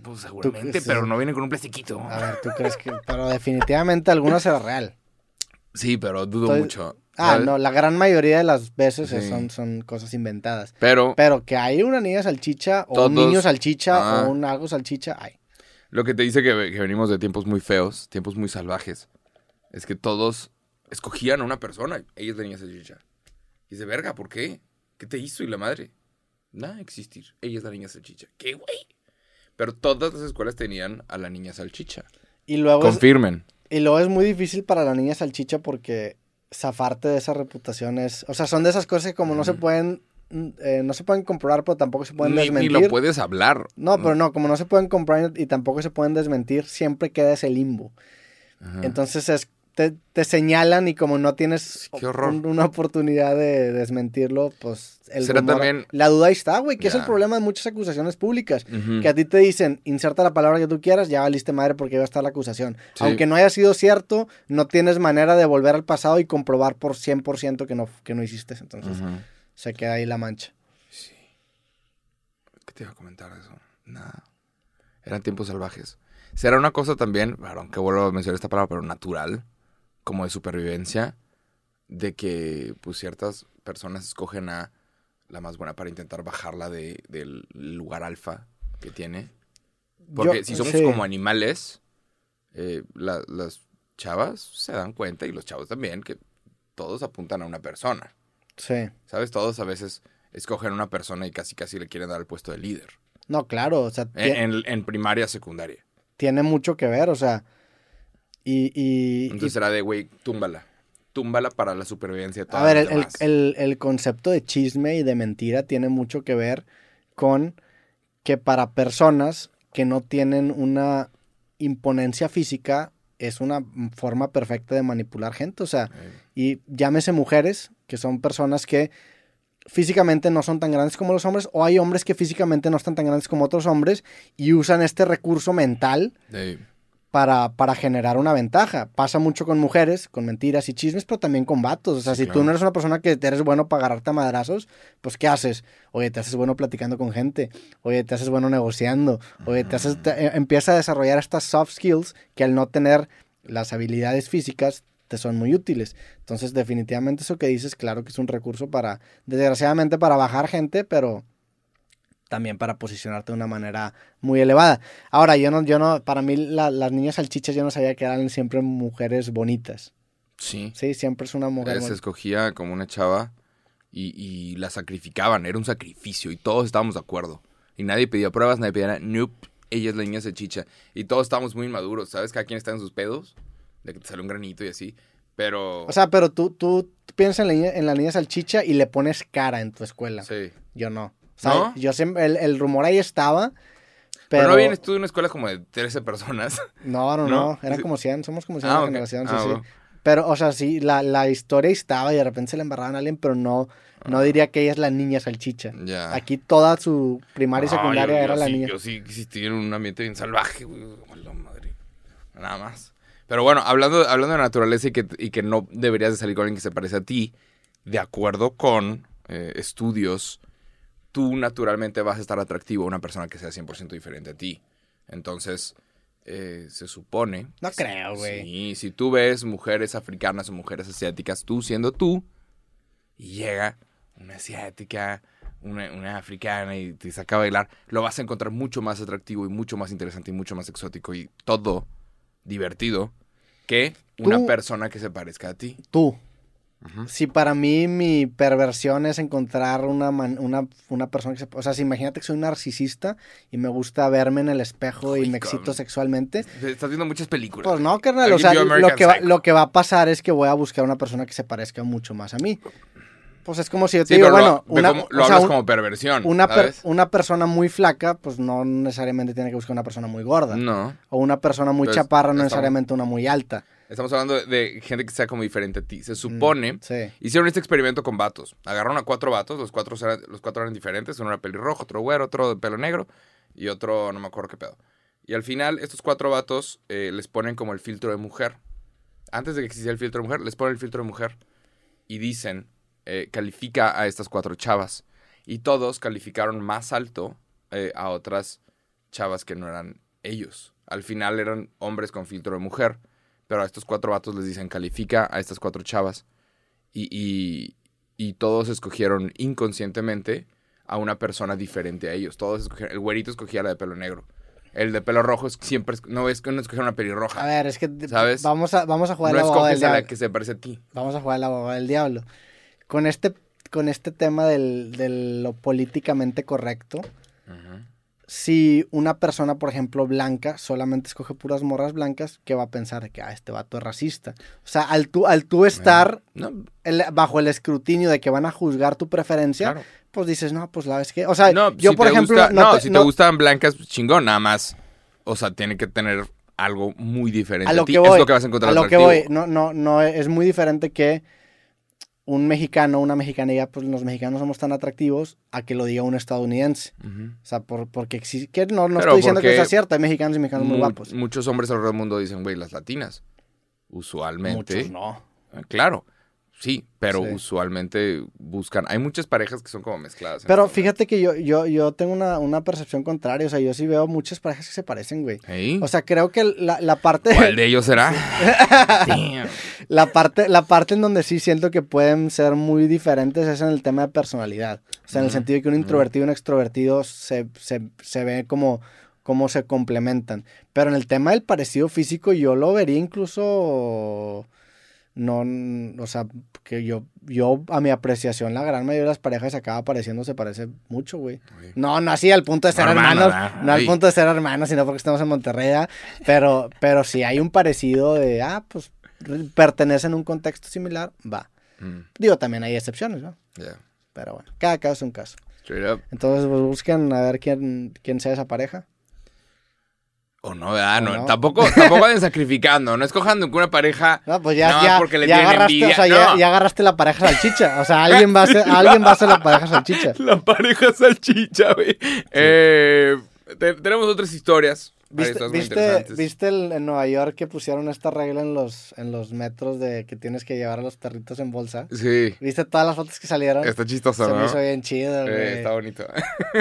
Speaker 2: Pues seguramente, pero no viene con un plastiquito.
Speaker 1: A ver, ¿tú crees que...? Pero definitivamente algunos era real.
Speaker 2: Sí, pero dudo
Speaker 1: Estoy-
Speaker 2: mucho.
Speaker 1: Ah,
Speaker 2: ¿sabes?
Speaker 1: no, la gran mayoría de las veces
Speaker 2: Sí.
Speaker 1: son, son cosas inventadas.
Speaker 2: Pero...
Speaker 1: Pero que hay una niña salchicha o un niño salchicha
Speaker 2: Ah.
Speaker 1: o un algo salchicha, hay.
Speaker 2: Lo que te dice que, que venimos de tiempos muy feos, tiempos muy salvajes, es que todos escogían a una persona. Ella es la niña salchicha. Y dice, verga, ¿por qué? ¿Qué te hizo? Y la madre, nada, existir. Ella es la niña salchicha. ¿Qué, güey? Pero todas las escuelas tenían a la niña salchicha.
Speaker 1: Y luego, es,
Speaker 2: Confirmen.
Speaker 1: y luego es muy difícil para la niña salchicha porque zafarte de esa reputación es... O sea, son de esas cosas que como no se pueden... mm, eh, no se pueden comprobar, pero tampoco se pueden
Speaker 2: Ni, ni
Speaker 1: desmentir.
Speaker 2: lo puedes hablar.
Speaker 1: No, pero no, como no se pueden comprar y tampoco se pueden desmentir, siempre queda ese limbo.
Speaker 2: Ajá.
Speaker 1: Entonces es, te, te señalan y como no tienes
Speaker 2: Qué horror.
Speaker 1: un- una oportunidad de desmentirlo, pues el
Speaker 2: Será
Speaker 1: rumor-
Speaker 2: también-
Speaker 1: la duda ahí está, güey, que es el problema de muchas acusaciones públicas. Que a ti te dicen, inserta la palabra que tú quieras, ya valiste madre porque iba a estar la acusación.
Speaker 2: Sí.
Speaker 1: Aunque no haya sido cierto, no tienes manera de volver al pasado y comprobar por 100% que no, que no hiciste. Entonces se queda ahí la mancha.
Speaker 2: Sí. ¿Qué te iba a comentar de eso? Nada. Eran tiempos salvajes. Será una cosa también, aunque vuelvo a mencionar esta palabra, pero natural, como de supervivencia, de que pues ciertas personas escogen a la más buena para intentar bajarla de, del lugar alfa que tiene. Porque
Speaker 1: Yo-
Speaker 2: si somos
Speaker 1: sí.
Speaker 2: como animales, eh, la- las chavas se dan cuenta y los chavos también que todos apuntan a una persona.
Speaker 1: Sí.
Speaker 2: ¿Sabes? Todos a veces escogen una persona y casi casi le quieren dar el puesto de líder.
Speaker 1: No, claro, o sea,
Speaker 2: En, en- en primaria, secundaria.
Speaker 1: tiene mucho que ver, o sea, y... y- y
Speaker 2: Entonces era de, güey, túmbala. Túmbala para la supervivencia de todas
Speaker 1: A ver, el, el- concepto de chisme y de mentira tiene mucho que ver con que para personas que no tienen una imponencia física es una forma perfecta de manipular gente. O sea, y llámese mujeres, que son personas que físicamente no son tan grandes como los hombres, o hay hombres que físicamente no están tan grandes como otros hombres y usan este recurso mental
Speaker 2: eh,
Speaker 1: para, para generar una ventaja. Pasa mucho con mujeres, con mentiras y chismes, pero también con vatos. O sea,
Speaker 2: Sí,
Speaker 1: si tú no eres una persona que eres bueno para agarrarte a madrazos, pues ¿qué haces? Oye, te haces bueno platicando con gente. Oye, te haces bueno negociando. Oye, te haces, te- empieza a desarrollar estas soft skills que al no tener las habilidades físicas te son muy útiles. Entonces, definitivamente eso que dices, claro que es un recurso para, desgraciadamente, para bajar gente, pero también para posicionarte de una manera muy elevada. Ahora, yo no, yo no, para mí la- las niñas salchichas yo no sabía que eran siempre mujeres bonitas.
Speaker 2: sí.
Speaker 1: Sí, siempre es una mujer
Speaker 2: Eh, se escogía como una chava y, y la sacrificaban. Era un sacrificio y todos estábamos de acuerdo. Y nadie pedía pruebas, nadie pedía nada. Nope, ella es la niña salchicha. Y todos estábamos muy inmaduros, ¿sabes? Cada quien está en sus pedos. De que te sale un granito y así. Pero...
Speaker 1: O sea, pero tú, tú piensas en la, niña, en la niña salchicha y le pones cara en tu escuela.
Speaker 2: sí.
Speaker 1: Yo no. O sea,
Speaker 2: ¿No?
Speaker 1: yo siempre, el, el rumor ahí estaba,
Speaker 2: Pero,
Speaker 1: Pero,
Speaker 2: no vienes tú de una escuela como de 13 personas. *laughs*
Speaker 1: No, no,
Speaker 2: ¿No?
Speaker 1: no. Eran como 100. Somos como 100
Speaker 2: Ah,
Speaker 1: en la
Speaker 2: ok.
Speaker 1: generación,
Speaker 2: Ah,
Speaker 1: sí.
Speaker 2: bueno.
Speaker 1: Pero, o sea, sí, la, la historia estaba y de repente se le embarraban a alguien, pero no, no diría que ella es la niña salchicha. Aquí toda su primaria y secundaria
Speaker 2: yo- yo
Speaker 1: era la
Speaker 2: sí-
Speaker 1: niña.
Speaker 2: Yo sí existí en un ambiente bien salvaje, güey. Hola, madre. Nada más. Pero bueno, hablando, hablando de naturaleza y que, y que no deberías de salir con alguien que se parece a ti, de acuerdo con eh, estudios, tú naturalmente vas a estar atractivo a una persona que sea 100% diferente a ti. Entonces, eh, se supone...
Speaker 1: No creo, güey.
Speaker 2: Sí, si tú ves mujeres africanas o mujeres asiáticas, tú siendo tú, y llega una asiática, una, una africana y te saca a bailar, lo vas a encontrar mucho más atractivo y mucho más interesante y mucho más exótico y todo divertido que una persona que se parezca a ti.
Speaker 1: Tú.
Speaker 2: Ujú.
Speaker 1: Si para mí mi perversión es encontrar una, man- una, una persona que se... O sea, si imagínate que soy un narcisista y me gusta verme en el espejo y me
Speaker 2: cabrón.
Speaker 1: excito sexualmente,
Speaker 2: Estás viendo muchas películas.
Speaker 1: Pues no, carnal. O sea, lo que, va, lo que va a pasar es que voy a buscar una persona que se parezca mucho más a mí. Pues es como si yo te
Speaker 2: Sí,
Speaker 1: digo, bueno,
Speaker 2: lo,
Speaker 1: una,
Speaker 2: como- lo
Speaker 1: o sea,
Speaker 2: hablas
Speaker 1: un-
Speaker 2: como perversión.
Speaker 1: una, una persona muy flaca, pues no necesariamente tiene que buscar una persona muy gorda.
Speaker 2: No.
Speaker 1: O una persona muy
Speaker 2: Entonces,
Speaker 1: chaparra, no necesariamente una muy alta.
Speaker 2: Estamos hablando de, de gente que sea como diferente a ti. Se supone.
Speaker 1: Mm, Sí.
Speaker 2: Hicieron este experimento con vatos. Agarraron a cuatro vatos, los cuatro eran, los cuatro eran diferentes. Uno era pelirrojo, otro güero, otro de pelo negro y otro no me acuerdo qué pedo. Y al final, estos cuatro vatos eh, les ponen como el filtro de mujer. Antes de que existiera el filtro de mujer, les ponen el filtro de mujer. Y dicen, eh, califica a estas cuatro chavas. Y todos calificaron más alto eh, a otras chavas que no eran ellos. Al final eran hombres con filtro de mujer. Pero a estos cuatro vatos les dicen, califica a estas cuatro chavas y, y- y todos escogieron inconscientemente a una persona diferente a ellos. Todos escogieron, el güerito escogía la de pelo negro. El de pelo rojo es siempre, no es que no escogieron una
Speaker 1: A
Speaker 2: pelirroja.
Speaker 1: ver, es que
Speaker 2: ¿Sabes?
Speaker 1: vamos a, vamos a jugar
Speaker 2: no
Speaker 1: la abogada del
Speaker 2: escoges a la
Speaker 1: diablo.
Speaker 2: que se parece a ti.
Speaker 1: Vamos a jugar la abogada del diablo. Con este, con este tema del, de lo políticamente correcto,
Speaker 2: Ujú.
Speaker 1: Si una persona, por ejemplo, blanca, solamente escoge puras morras blancas, ¿qué va a pensar? De que, ah, este vato es racista. O sea, al tú, al tú estar
Speaker 2: No,
Speaker 1: el- bajo el escrutinio de que van a juzgar tu preferencia,
Speaker 2: claro.
Speaker 1: pues dices, no, pues la vez que... O sea,
Speaker 2: No,
Speaker 1: yo,
Speaker 2: si
Speaker 1: por ejemplo,
Speaker 2: gusta-
Speaker 1: no, te-
Speaker 2: si te gustan blancas, pues, chingón, nada más. O sea, tiene que tener algo muy diferente
Speaker 1: a
Speaker 2: a,
Speaker 1: lo
Speaker 2: ti.
Speaker 1: que voy,
Speaker 2: es lo que vas a encontrar
Speaker 1: a lo que voy, no, no, no, es muy diferente que un mexicano, una mexicana diga, pues los mexicanos somos tan atractivos, a que lo diga un estadounidense. O sea, por, porque existe, no, no estoy diciendo que sea cierto, hay mexicanos y mexicanos muy
Speaker 2: Mu-
Speaker 1: guapos.
Speaker 2: Muchos hombres alrededor del mundo dicen, güey, las latinas. Usualmente.
Speaker 1: Muchos no.
Speaker 2: Ah, Claro, sí, pero
Speaker 1: Sí.
Speaker 2: usualmente buscan. Hay muchas parejas que son como mezcladas.
Speaker 1: Pero fíjate que yo, yo, yo tengo una, una percepción contraria, o sea, yo sí veo muchas parejas que se parecen, güey. O sea, creo que la, la parte...
Speaker 2: ¿Cuál *laughs* de ellos será? *laughs*
Speaker 1: La parte, la parte en donde sí siento que pueden ser muy diferentes es en el tema de personalidad. O sea, en el sentido de que un introvertido y un extrovertido se, se, se ve como, como se complementan. Pero en el tema del parecido físico yo lo vería incluso... No, o sea, que yo, yo a mi apreciación la gran mayoría de las parejas acaba pareciendo se parece mucho, güey. No, no así al punto de ser
Speaker 2: Hermano,
Speaker 1: hermanos, no al punto de ser hermanos, sino porque estamos en Monterrey, pero, pero si hay un parecido de, ah, pues pertenecen a un contexto similar, va.
Speaker 2: Mm,
Speaker 1: Digo, también hay excepciones, ¿no?
Speaker 2: yeah.
Speaker 1: Pero bueno, cada caso es un caso.
Speaker 2: Straight up.
Speaker 1: Entonces, pues busquen a ver quién, quién sea esa pareja.
Speaker 2: O no, ¿verdad?
Speaker 1: O
Speaker 2: No,
Speaker 1: no.
Speaker 2: Tampoco, *laughs* tampoco vayan sacrificando. No escojan nunguna pareja.
Speaker 1: No, pues ya, ya,
Speaker 2: porque le
Speaker 1: ya agarraste, o sea, ya, agarraste la pareja salchicha. O sea, alguien va a ser, *laughs* alguien va a ser la pareja salchicha.
Speaker 2: La pareja salchicha, güey. Eh, te- tenemos otras historias.
Speaker 1: ¿Viste, viste. ¿viste el- en Nueva York que pusieron esta regla en los, en los metros de que tienes que llevar a los perritos en bolsa?
Speaker 2: Sí.
Speaker 1: ¿Viste todas las fotos que salieron?
Speaker 2: Está chistoso,
Speaker 1: Se
Speaker 2: ¿no?
Speaker 1: me hizo bien chido,
Speaker 2: Eh,
Speaker 1: güey.
Speaker 2: está bonito.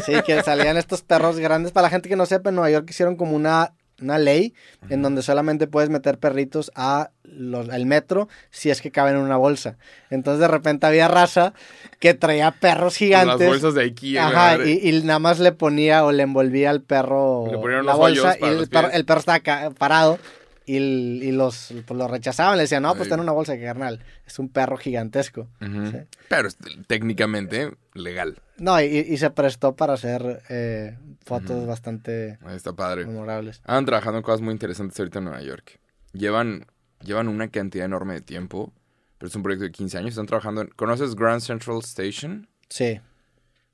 Speaker 1: Sí, que salían *laughs* estos perros grandes. Para la gente que no sepa, en Nueva York hicieron como una, una ley en donde solamente puedes meter perritos a los, al metro si es que caben en una bolsa. Entonces de repente había raza que traía perros
Speaker 2: Las
Speaker 1: gigantes.
Speaker 2: bolsas de Ikea.
Speaker 1: Ajá, y, y nada más le ponía o le envolvía al perro
Speaker 2: Le
Speaker 1: la bolsa y el perro, el perro estaba parado y, los, pues, lo rechazaban. Le decían, no, pues
Speaker 2: Sí.
Speaker 1: ten una bolsa, que carnal. Es un perro gigantesco. Sí.
Speaker 2: Pero técnicamente legal.
Speaker 1: No, y, y se prestó para hacer eh, fotos
Speaker 2: Ujú.
Speaker 1: bastante
Speaker 2: Ahí Está padre.
Speaker 1: memorables.
Speaker 2: Andan trabajando en cosas muy interesantes ahorita en Nueva York. Llevan, llevan una cantidad enorme de tiempo, pero es un proyecto de 15 años. Están trabajando en... ¿Conoces Grand Central Station?
Speaker 1: Sí.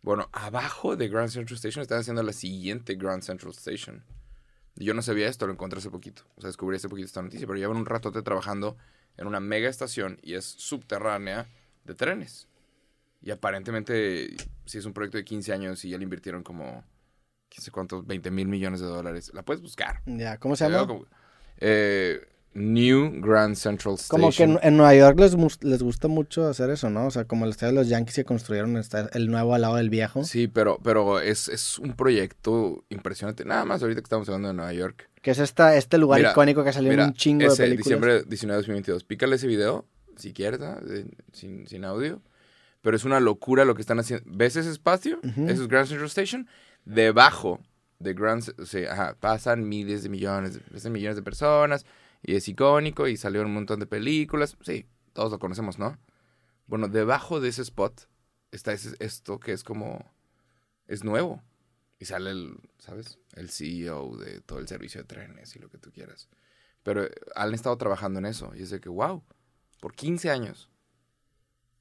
Speaker 2: Bueno, abajo de Grand Central Station están haciendo la siguiente Grand Central Station. Yo no sabía esto, lo encontré hace poquito. O sea, descubrí hace poquito esta noticia, pero llevan un ratote trabajando en una mega estación y es subterránea de trenes. Y aparentemente, si es un proyecto de 15 años y ya le invirtieron como, quién sé cuántos, 20 mil millones de dólares. La puedes buscar.
Speaker 1: Ya, ¿cómo se llama?
Speaker 2: Eh, New Grand Central Station.
Speaker 1: Como que en, en Nueva York les, les gusta mucho hacer eso, ¿no? O sea, como el estadio de los Yankees que construyeron el nuevo al lado del viejo.
Speaker 2: Sí, pero, pero es, es un proyecto impresionante. Nada más ahorita que estamos hablando de Nueva York.
Speaker 1: Que es esta, este lugar
Speaker 2: Mira,
Speaker 1: icónico que salió en un chingo
Speaker 2: ese
Speaker 1: de películas.
Speaker 2: diciembre 19 de 2022. Pícale ese video, si quieres, sin, sin audio. Pero es una locura lo que están haciendo. ¿Ves ese espacio?
Speaker 1: Ujú.
Speaker 2: Eso es Grand Central Station. Debajo de Grand... O sea, ajá, pasan miles de millones, de- millones de personas. Y es icónico y salió un montón de películas. Sí, todos lo conocemos, ¿no? Bueno, debajo de ese spot está ese- esto que es como... Es nuevo. Y sale el, ¿sabes? El CEO de todo el servicio de trenes y lo que tú quieras. Pero eh, han estado trabajando en eso. Y es de que, wow, por 15 años.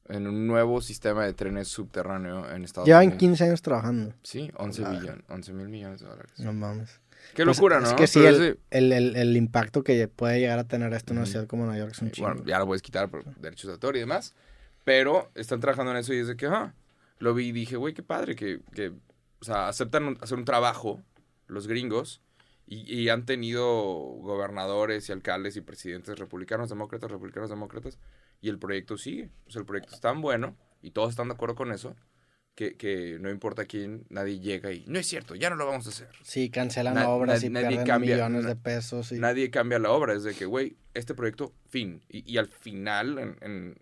Speaker 2: En un nuevo sistema de trenes subterráneo en Estados
Speaker 1: Llevan
Speaker 2: Unidos.
Speaker 1: 15 años trabajando.
Speaker 2: Sí, 11
Speaker 1: Claro.
Speaker 2: billones, 11 mil millones de dólares.
Speaker 1: No mames.
Speaker 2: Qué
Speaker 1: Pues,
Speaker 2: locura, ¿no?
Speaker 1: Es que sí, el, el, el- el impacto que puede llegar a tener esto en una ciudad como Nueva York es un chingo.
Speaker 2: Bueno, ya lo puedes quitar por derechos de autor y demás. Pero están trabajando en eso y es de que, ajá, lo vi y dije, güey, qué padre que, que, o sea, aceptan un- hacer un trabajo los gringos y, y han tenido gobernadores y alcaldes y presidentes republicanos, demócratas, republicanos, demócratas y el proyecto sigue. O sea, el proyecto es tan bueno y todos están de acuerdo con eso que, que no importa quién, nadie llega y no es cierto, ya no lo vamos a hacer.
Speaker 1: Sí, cancelan
Speaker 2: Na-
Speaker 1: obras
Speaker 2: na-
Speaker 1: y
Speaker 2: nadie
Speaker 1: pierden
Speaker 2: cambia-
Speaker 1: millones
Speaker 2: na-
Speaker 1: de pesos. Y...
Speaker 2: Nadie cambia la obra, es de que, güey, este proyecto, fin. Y, y al final, en, en,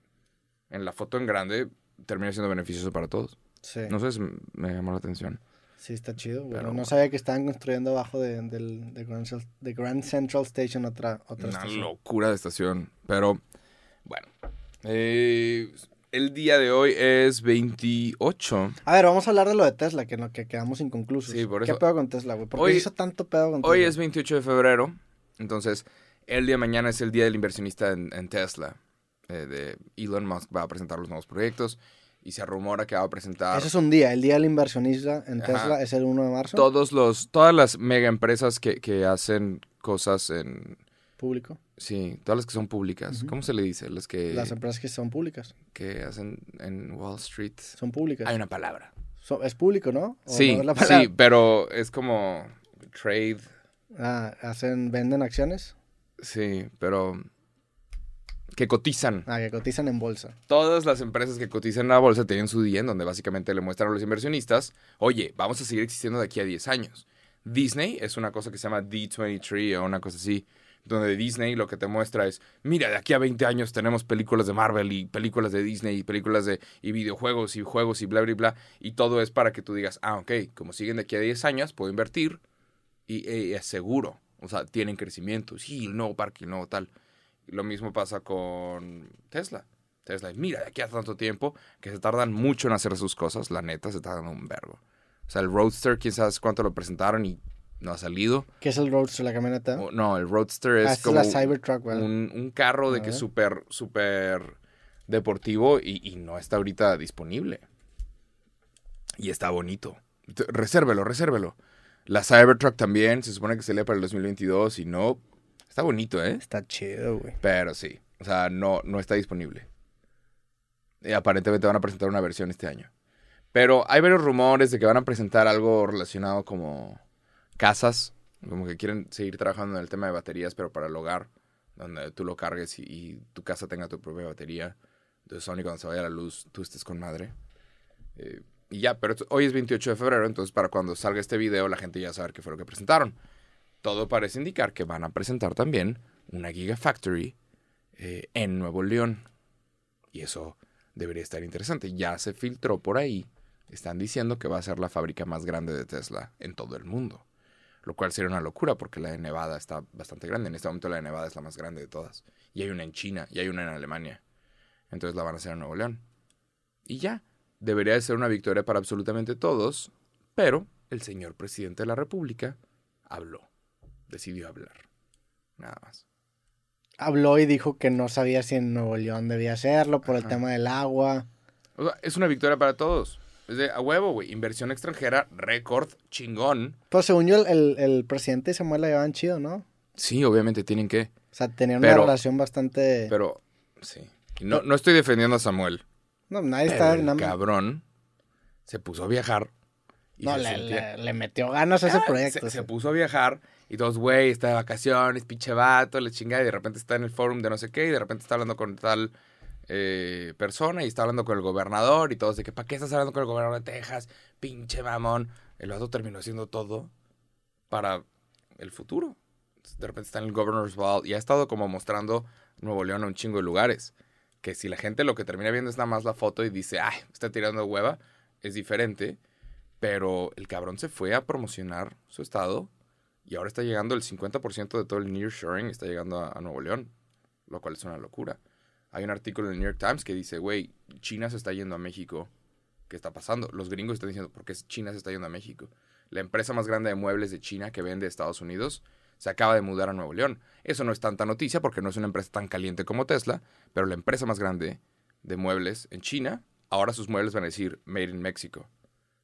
Speaker 2: en la foto en grande, termina siendo beneficioso para todos.
Speaker 1: Sí,
Speaker 2: No sé, me llamó la atención.
Speaker 1: sí, está chido. güey.
Speaker 2: Pero
Speaker 1: no
Speaker 2: bueno.
Speaker 1: sabía que estaban construyendo abajo de, del, de, Grand, Cel- de Grand Central Station otra, otra
Speaker 2: Una
Speaker 1: estación.
Speaker 2: locura de estación. Pero, bueno. Eh, el día de hoy es 28.
Speaker 1: A ver, vamos a hablar de lo de Tesla, que, no, que quedamos inconclusos.
Speaker 2: Sí, por
Speaker 1: ¿Qué
Speaker 2: eso-
Speaker 1: pedo con Tesla, güey? ¿Por qué
Speaker 2: Hoy-
Speaker 1: se hizo tanto pedo con
Speaker 2: Hoy
Speaker 1: Tesla?
Speaker 2: es 28 de febrero. Entonces, el día de mañana es el día del inversionista en, en Tesla. Eh, de Elon Musk va a presentar los nuevos proyectos. Y se rumora que va a presentar...
Speaker 1: Ese es un día, el día del inversionista en
Speaker 2: Ajá.
Speaker 1: Tesla es el 1 de marzo.
Speaker 2: todos los, todas las mega empresas que, que hacen cosas en...
Speaker 1: Público.
Speaker 2: Sí, todas las que son públicas. ¿Cómo se le dice? Las que,
Speaker 1: Las empresas que son públicas.
Speaker 2: que hacen en Wall Street.
Speaker 1: Son públicas.
Speaker 2: Hay una palabra.
Speaker 1: So- es público, ¿no? ¿O
Speaker 2: Sí,
Speaker 1: no
Speaker 2: sí, pero es como trade.
Speaker 1: Ah, hacen, venden acciones.
Speaker 2: Sí, pero que cotizan.
Speaker 1: Ah, que cotizan en bolsa.
Speaker 2: Todas las empresas que cotizan en la bolsa tienen su día en donde básicamente le muestran a los inversionistas, oye, vamos a seguir existiendo de aquí a 10 años. Disney es una cosa que se llama D23 o una cosa así, donde Disney lo que te muestra es, mira, de aquí a 20 años tenemos películas de Marvel y películas de Disney y películas de y videojuegos y juegos y bla, bla, bla, y todo es para que tú digas, ah, ok, como siguen de aquí a 10 años, puedo invertir y, y es seguro, o sea, tienen crecimiento, sí, el nuevo parque, el nuevo tal. Lo mismo pasa con Tesla. Tesla, mira, de aquí a tanto tiempo que se tardan mucho en hacer sus cosas, la neta, se tardan un vergo. O sea, el Roadster, quién sabe cuánto lo presentaron y no ha salido.
Speaker 1: ¿Qué es el Roadster, la camioneta?
Speaker 2: O- no, el Roadster es
Speaker 1: ah,
Speaker 2: como
Speaker 1: es la Cybertruck, ¿verdad?
Speaker 2: un, un carro de que es súper, súper deportivo y, y no está ahorita disponible. Y está bonito. Resérvelo, resérvelo. La Cybertruck también, se supone que salía para el 2022 y no. Está bonito, ¿eh?
Speaker 1: Está chido, güey.
Speaker 2: Pero sí, o sea, no, no está disponible. Y aparentemente van a presentar una versión este año. Pero hay varios rumores de que van a presentar algo relacionado como casas, como que quieren seguir trabajando en el tema de baterías, pero para el hogar, donde tú lo cargues y, tu casa tenga tu propia batería. Entonces, Sony, cuando se vaya la luz, tú estés con madre. Eh, y ya, pero hoy es 28 de febrero, entonces para cuando salga este video, la gente ya sabe qué fue lo que presentaron. Todo parece indicar que van a presentar también una Gigafactory eh, en Nuevo León. Y eso debería estar interesante. Ya se filtró por ahí. Están diciendo que va a ser la fábrica más grande de Tesla en todo el mundo. Lo cual sería una locura porque la de Nevada está bastante grande. En este momento la de Nevada es la más grande de todas. Y hay una en China y hay una en Alemania. Entonces la van a hacer en Nuevo León. Y ya. Debería de ser una victoria para absolutamente todos. Pero el señor presidente de la República habló. Decidió hablar. Nada más.
Speaker 1: Habló y dijo que no sabía si en Nuevo León debía hacerlo por el tema del agua.
Speaker 2: O sea, es una victoria para todos. Es de a huevo, güey. Inversión extranjera, récord, chingón.
Speaker 1: Pues según yo, el, el, el presidente y Samuel la llevaban chido, ¿no?
Speaker 2: Sí, obviamente tienen que.
Speaker 1: O sea, tenían una relación bastante...
Speaker 2: Pero, sí. No, no estoy defendiendo a Samuel.
Speaker 1: no, nadie está...
Speaker 2: el
Speaker 1: nada-
Speaker 2: cabrón se puso a viajar. y
Speaker 1: no, le,
Speaker 2: sentía-
Speaker 1: le- le metió ganas a ese
Speaker 2: Ah,
Speaker 1: proyecto.
Speaker 2: Se, puso a viajar y todos, güey, está de vacaciones, pinche vato, le chingada. Y de repente está en el forum de no sé qué y de repente está hablando con tal eh, persona y está hablando con el gobernador y todos de que, ¿para qué estás hablando con el gobernador de Texas? Pinche mamón. El vato terminó haciendo todo para el futuro. De repente está en el Governor's Ball y ha estado como mostrando Nuevo León a un chingo de lugares. Que si la gente lo que termina viendo es nada más la foto y dice, ay, está tirando hueva, es diferente. Pero el cabrón se fue a promocionar su estado y ahora está llegando el 50% de todo el nearshoring, está llegando a, a Nuevo León, lo cual es una locura. Hay un artículo en el New York Times que dice, güey, China se está yendo a México. ¿Qué está pasando? Los gringos están diciendo, ¿por qué China se está yendo a México? La empresa más grande de muebles de China que vende a Estados Unidos se acaba de mudar a Nuevo León. Eso no es tanta noticia porque no es una empresa tan caliente como Tesla, pero la empresa más grande de muebles en China, ahora sus muebles van a decir Made in Mexico.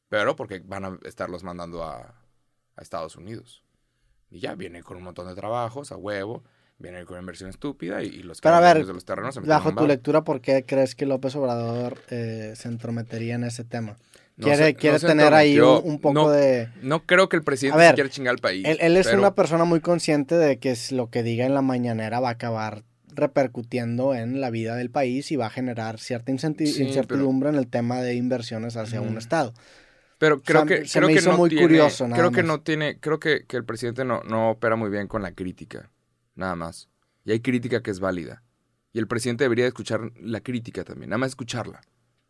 Speaker 2: Pero porque van a estarlos mandando a, a Estados Unidos. Y ya viene con un montón de trabajos, a huevo, viene con una inversión estúpida y, y los
Speaker 1: Pero a ver,
Speaker 2: de los terrenos se
Speaker 1: Bajo tu lectura, ¿por qué crees que López Obrador eh, se entrometería en ese tema?
Speaker 2: No
Speaker 1: quiere
Speaker 2: se-
Speaker 1: quiere
Speaker 2: no se
Speaker 1: tener ahí un, poco
Speaker 2: No-
Speaker 1: de...
Speaker 2: No creo que el presidente
Speaker 1: ver,
Speaker 2: quiera chingar al país.
Speaker 1: Él, él es
Speaker 2: pero-
Speaker 1: una persona muy consciente de que es lo que diga en la mañanera va a acabar repercutiendo en la vida del país y va a generar cierta
Speaker 2: Sí,
Speaker 1: incertidumbre en el tema de inversiones hacia un estado.
Speaker 2: Pero creo
Speaker 1: sea,
Speaker 2: que,
Speaker 1: se
Speaker 2: creo
Speaker 1: me
Speaker 2: que
Speaker 1: hizo
Speaker 2: no
Speaker 1: muy
Speaker 2: tiene,
Speaker 1: curioso, nada
Speaker 2: creo que
Speaker 1: más.
Speaker 2: no tiene, creo que, que el presidente no, no opera muy bien con la crítica, nada más. Y hay crítica que es válida. Y el presidente debería escuchar la crítica también, nada más escucharla.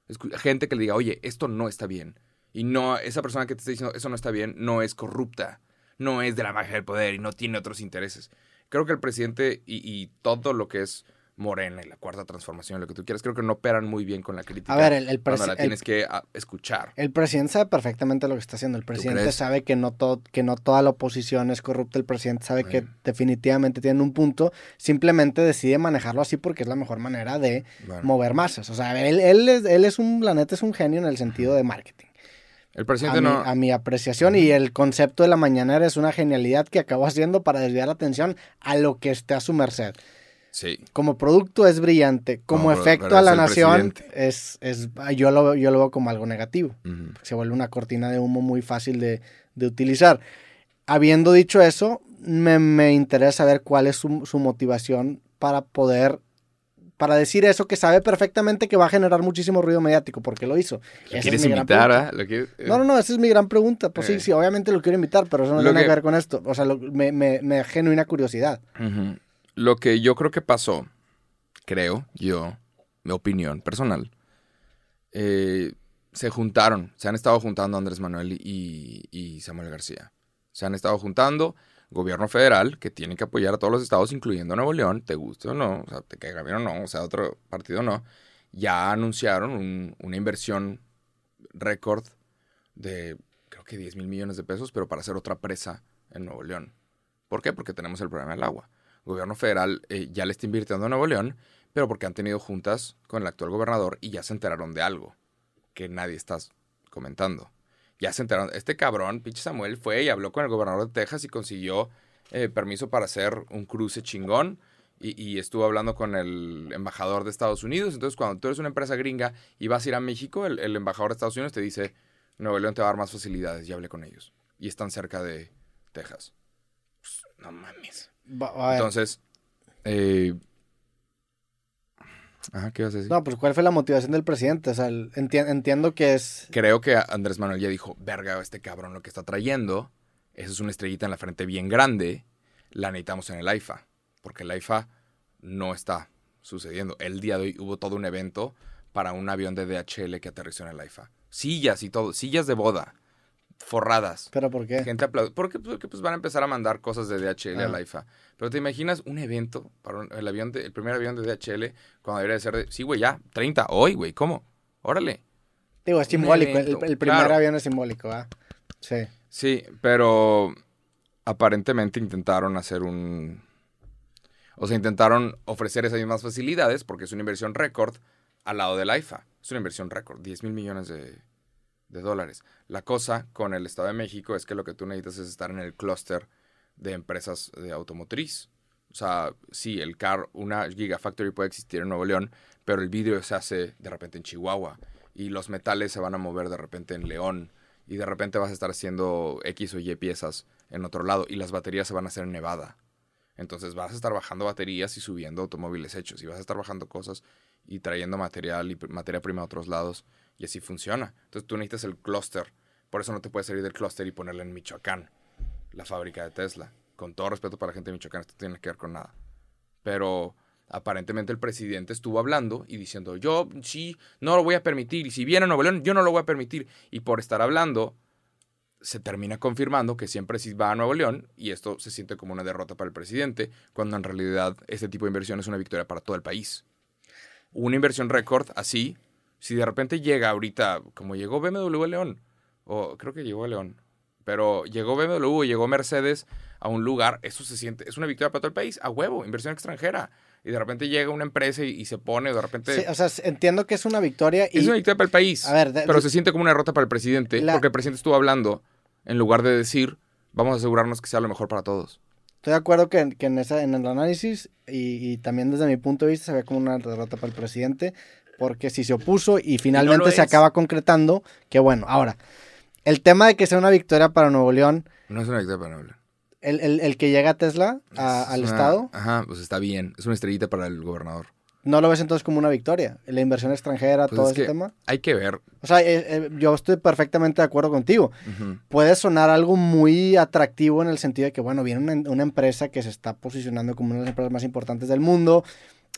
Speaker 2: Escu- gente que le diga, oye, esto no está bien. Y no, esa persona que te está diciendo, eso no está bien, no es corrupta, no es de la magia del poder y no tiene otros intereses. Creo que el presidente y todo lo que es Morena y la cuarta transformación, lo que tú quieras, creo que no operan muy bien con la crítica.
Speaker 1: A ver, el, el,
Speaker 2: cuando la
Speaker 1: el-
Speaker 2: tienes que ah, escuchar.
Speaker 1: el presidente sabe perfectamente lo que está haciendo. El presidente sabe que no, todo, que no toda la oposición es corrupta. El presidente sabe que definitivamente tiene un punto. Simplemente decide manejarlo así porque es la mejor manera de
Speaker 2: Bueno.
Speaker 1: mover masas. O sea, él, él, es, él es un, la neta es un genio en el sentido de marketing.
Speaker 2: El
Speaker 1: A
Speaker 2: presidente
Speaker 1: mi,
Speaker 2: no...
Speaker 1: a mi apreciación y el concepto de la mañanera es una genialidad que acabó haciendo para desviar la atención a lo que esté a su merced.
Speaker 2: Sí.
Speaker 1: Como producto es brillante, como efecto a la nación
Speaker 2: presidente.
Speaker 1: es, es yo, lo, yo lo veo como algo negativo.
Speaker 2: Ujú.
Speaker 1: Se vuelve una cortina de humo muy fácil de, de utilizar. Habiendo dicho eso, me, me interesa saber cuál es su, su motivación para poder, para decir eso que sabe perfectamente que va a generar muchísimo ruido mediático, porque lo hizo.
Speaker 2: ¿Lo quieres invitar, ah? ¿Lo quieres-
Speaker 1: No, no, no, esa es mi gran pregunta. Pues sí,
Speaker 2: Eh.
Speaker 1: sí, obviamente lo quiero invitar, pero eso no tiene
Speaker 2: que-
Speaker 1: que ver con esto. O sea, lo- me, me, me da genuina curiosidad.
Speaker 2: Ujú. Lo que yo creo que pasó, creo yo, mi opinión personal, eh, se juntaron, se han estado juntando Andrés Manuel y, Samuel García. Se han estado juntando gobierno federal, que tiene que apoyar a todos los estados, incluyendo Nuevo León, te guste o no, o sea, te caiga bien o no, o sea, otro partido no, ya anunciaron un- una inversión récord de, creo que 10 mil millones de pesos, pero para hacer otra presa en Nuevo León. ¿Por qué? Porque tenemos el problema del agua. Gobierno federal eh, ya le está invirtiendo a Nuevo León, pero porque han tenido juntas con el actual gobernador y ya se enteraron de algo que nadie está comentando. Ya se enteraron. Este cabrón, pinche Samuel, fue y habló con el gobernador de Texas y consiguió eh, permiso para hacer un cruce chingón. Y, y estuvo hablando con el embajador de Estados Unidos. Entonces, cuando tú eres una empresa gringa y vas a ir a México, el, embajador de Estados Unidos te dice, Nuevo León te va a dar más facilidades. Ya hablé con ellos. Y están cerca de Texas. Pues, no mames.
Speaker 1: Va-
Speaker 2: Entonces, eh... Ajá, ¿qué ibas a decir?
Speaker 1: no, pues ¿cuál fue la motivación del presidente? O sea, enti- entiendo que es...
Speaker 2: Creo que Andrés Manuel ya dijo, verga, este cabrón lo que está trayendo, eso es una estrellita en la frente bien grande, la necesitamos en el AIFA, porque el AIFA no está sucediendo. El día de hoy hubo todo un evento para un avión de DHL que aterrizó en el AIFA. Sillas y todo, sillas de boda, forradas.
Speaker 1: ¿Pero por qué?
Speaker 2: Gente aplaude. Porque, porque pues van a empezar a mandar cosas de DHL
Speaker 1: Ah.
Speaker 2: a la IFA. Pero te imaginas un evento para un- el avión de- el primer avión de DHL cuando debería de ser de. Sí, güey, ya, 30, hoy, güey, ¿cómo? Órale.
Speaker 1: Digo, es simbólico. El, primer
Speaker 2: claro.
Speaker 1: avión es simbólico, ¿ah? Sí.
Speaker 2: Sí, pero aparentemente intentaron hacer un. O sea, intentaron ofrecer esas mismas facilidades porque es una inversión récord al lado de la IFA. Es una inversión récord, 10 mil millones de, de dólares. La cosa con el Estado de México es que lo que tú necesitas es estar en el clúster de empresas de automotriz. O sea, sí, el car, una Gigafactory puede existir en Nuevo León, pero el vidrio se hace de repente en Chihuahua y los metales se van a mover de repente en León y de repente vas a estar haciendo X o Y piezas en otro lado y las baterías se van a hacer en Nevada. Entonces vas a estar bajando baterías y subiendo automóviles hechos y vas a estar bajando cosas y trayendo material y materia prima a otros lados y así funciona. Entonces tú necesitas el clúster. Por eso no te puedes salir del clúster y ponerle en Michoacán, la fábrica de Tesla. Con todo respeto para la gente de Michoacán, esto no tiene que ver con nada. Pero aparentemente el presidente estuvo hablando y diciendo, yo sí, no lo voy a permitir. Y si viene a Nuevo León, yo no lo voy a permitir. Y por estar hablando, se termina confirmando que siempre sí va a Nuevo León y esto se siente como una derrota para el presidente, cuando en realidad este tipo de inversión es una victoria para todo el país. Una inversión récord así, si de repente llega ahorita, como llegó BMW León, o creo que llegó a León, pero llegó BMW, llegó Mercedes a un lugar, eso se siente, es una victoria para todo el país, a huevo, inversión extranjera. Y de repente llega una empresa y, se pone, de repente...
Speaker 1: Sí, o sea, entiendo que es una victoria. Y...
Speaker 2: Es una victoria para el país. A ver, pero se siente como una derrota para el presidente, porque el presidente estuvo hablando en lugar de decir, vamos a asegurarnos que sea lo mejor para todos.
Speaker 1: Estoy de acuerdo que, que en, esa, en el análisis y, y, también desde mi punto de vista se ve como una derrota para el presidente, porque si se opuso y finalmente se acaba concretando, que bueno, ahora, el tema de que sea una victoria para Nuevo León...
Speaker 2: No es una victoria para Nuevo León.
Speaker 1: El, el, el que llega a Tesla al Estado.
Speaker 2: Ajá, pues está bien. Es una estrellita para el gobernador.
Speaker 1: ¿No lo ves entonces como una victoria? La inversión extranjera, pues todo ese tema.
Speaker 2: Hay que ver.
Speaker 1: O sea, eh, eh, yo estoy perfectamente de acuerdo contigo. Puede sonar algo muy atractivo en el sentido de que, bueno, viene una, empresa que se está posicionando como una de las empresas más importantes del mundo.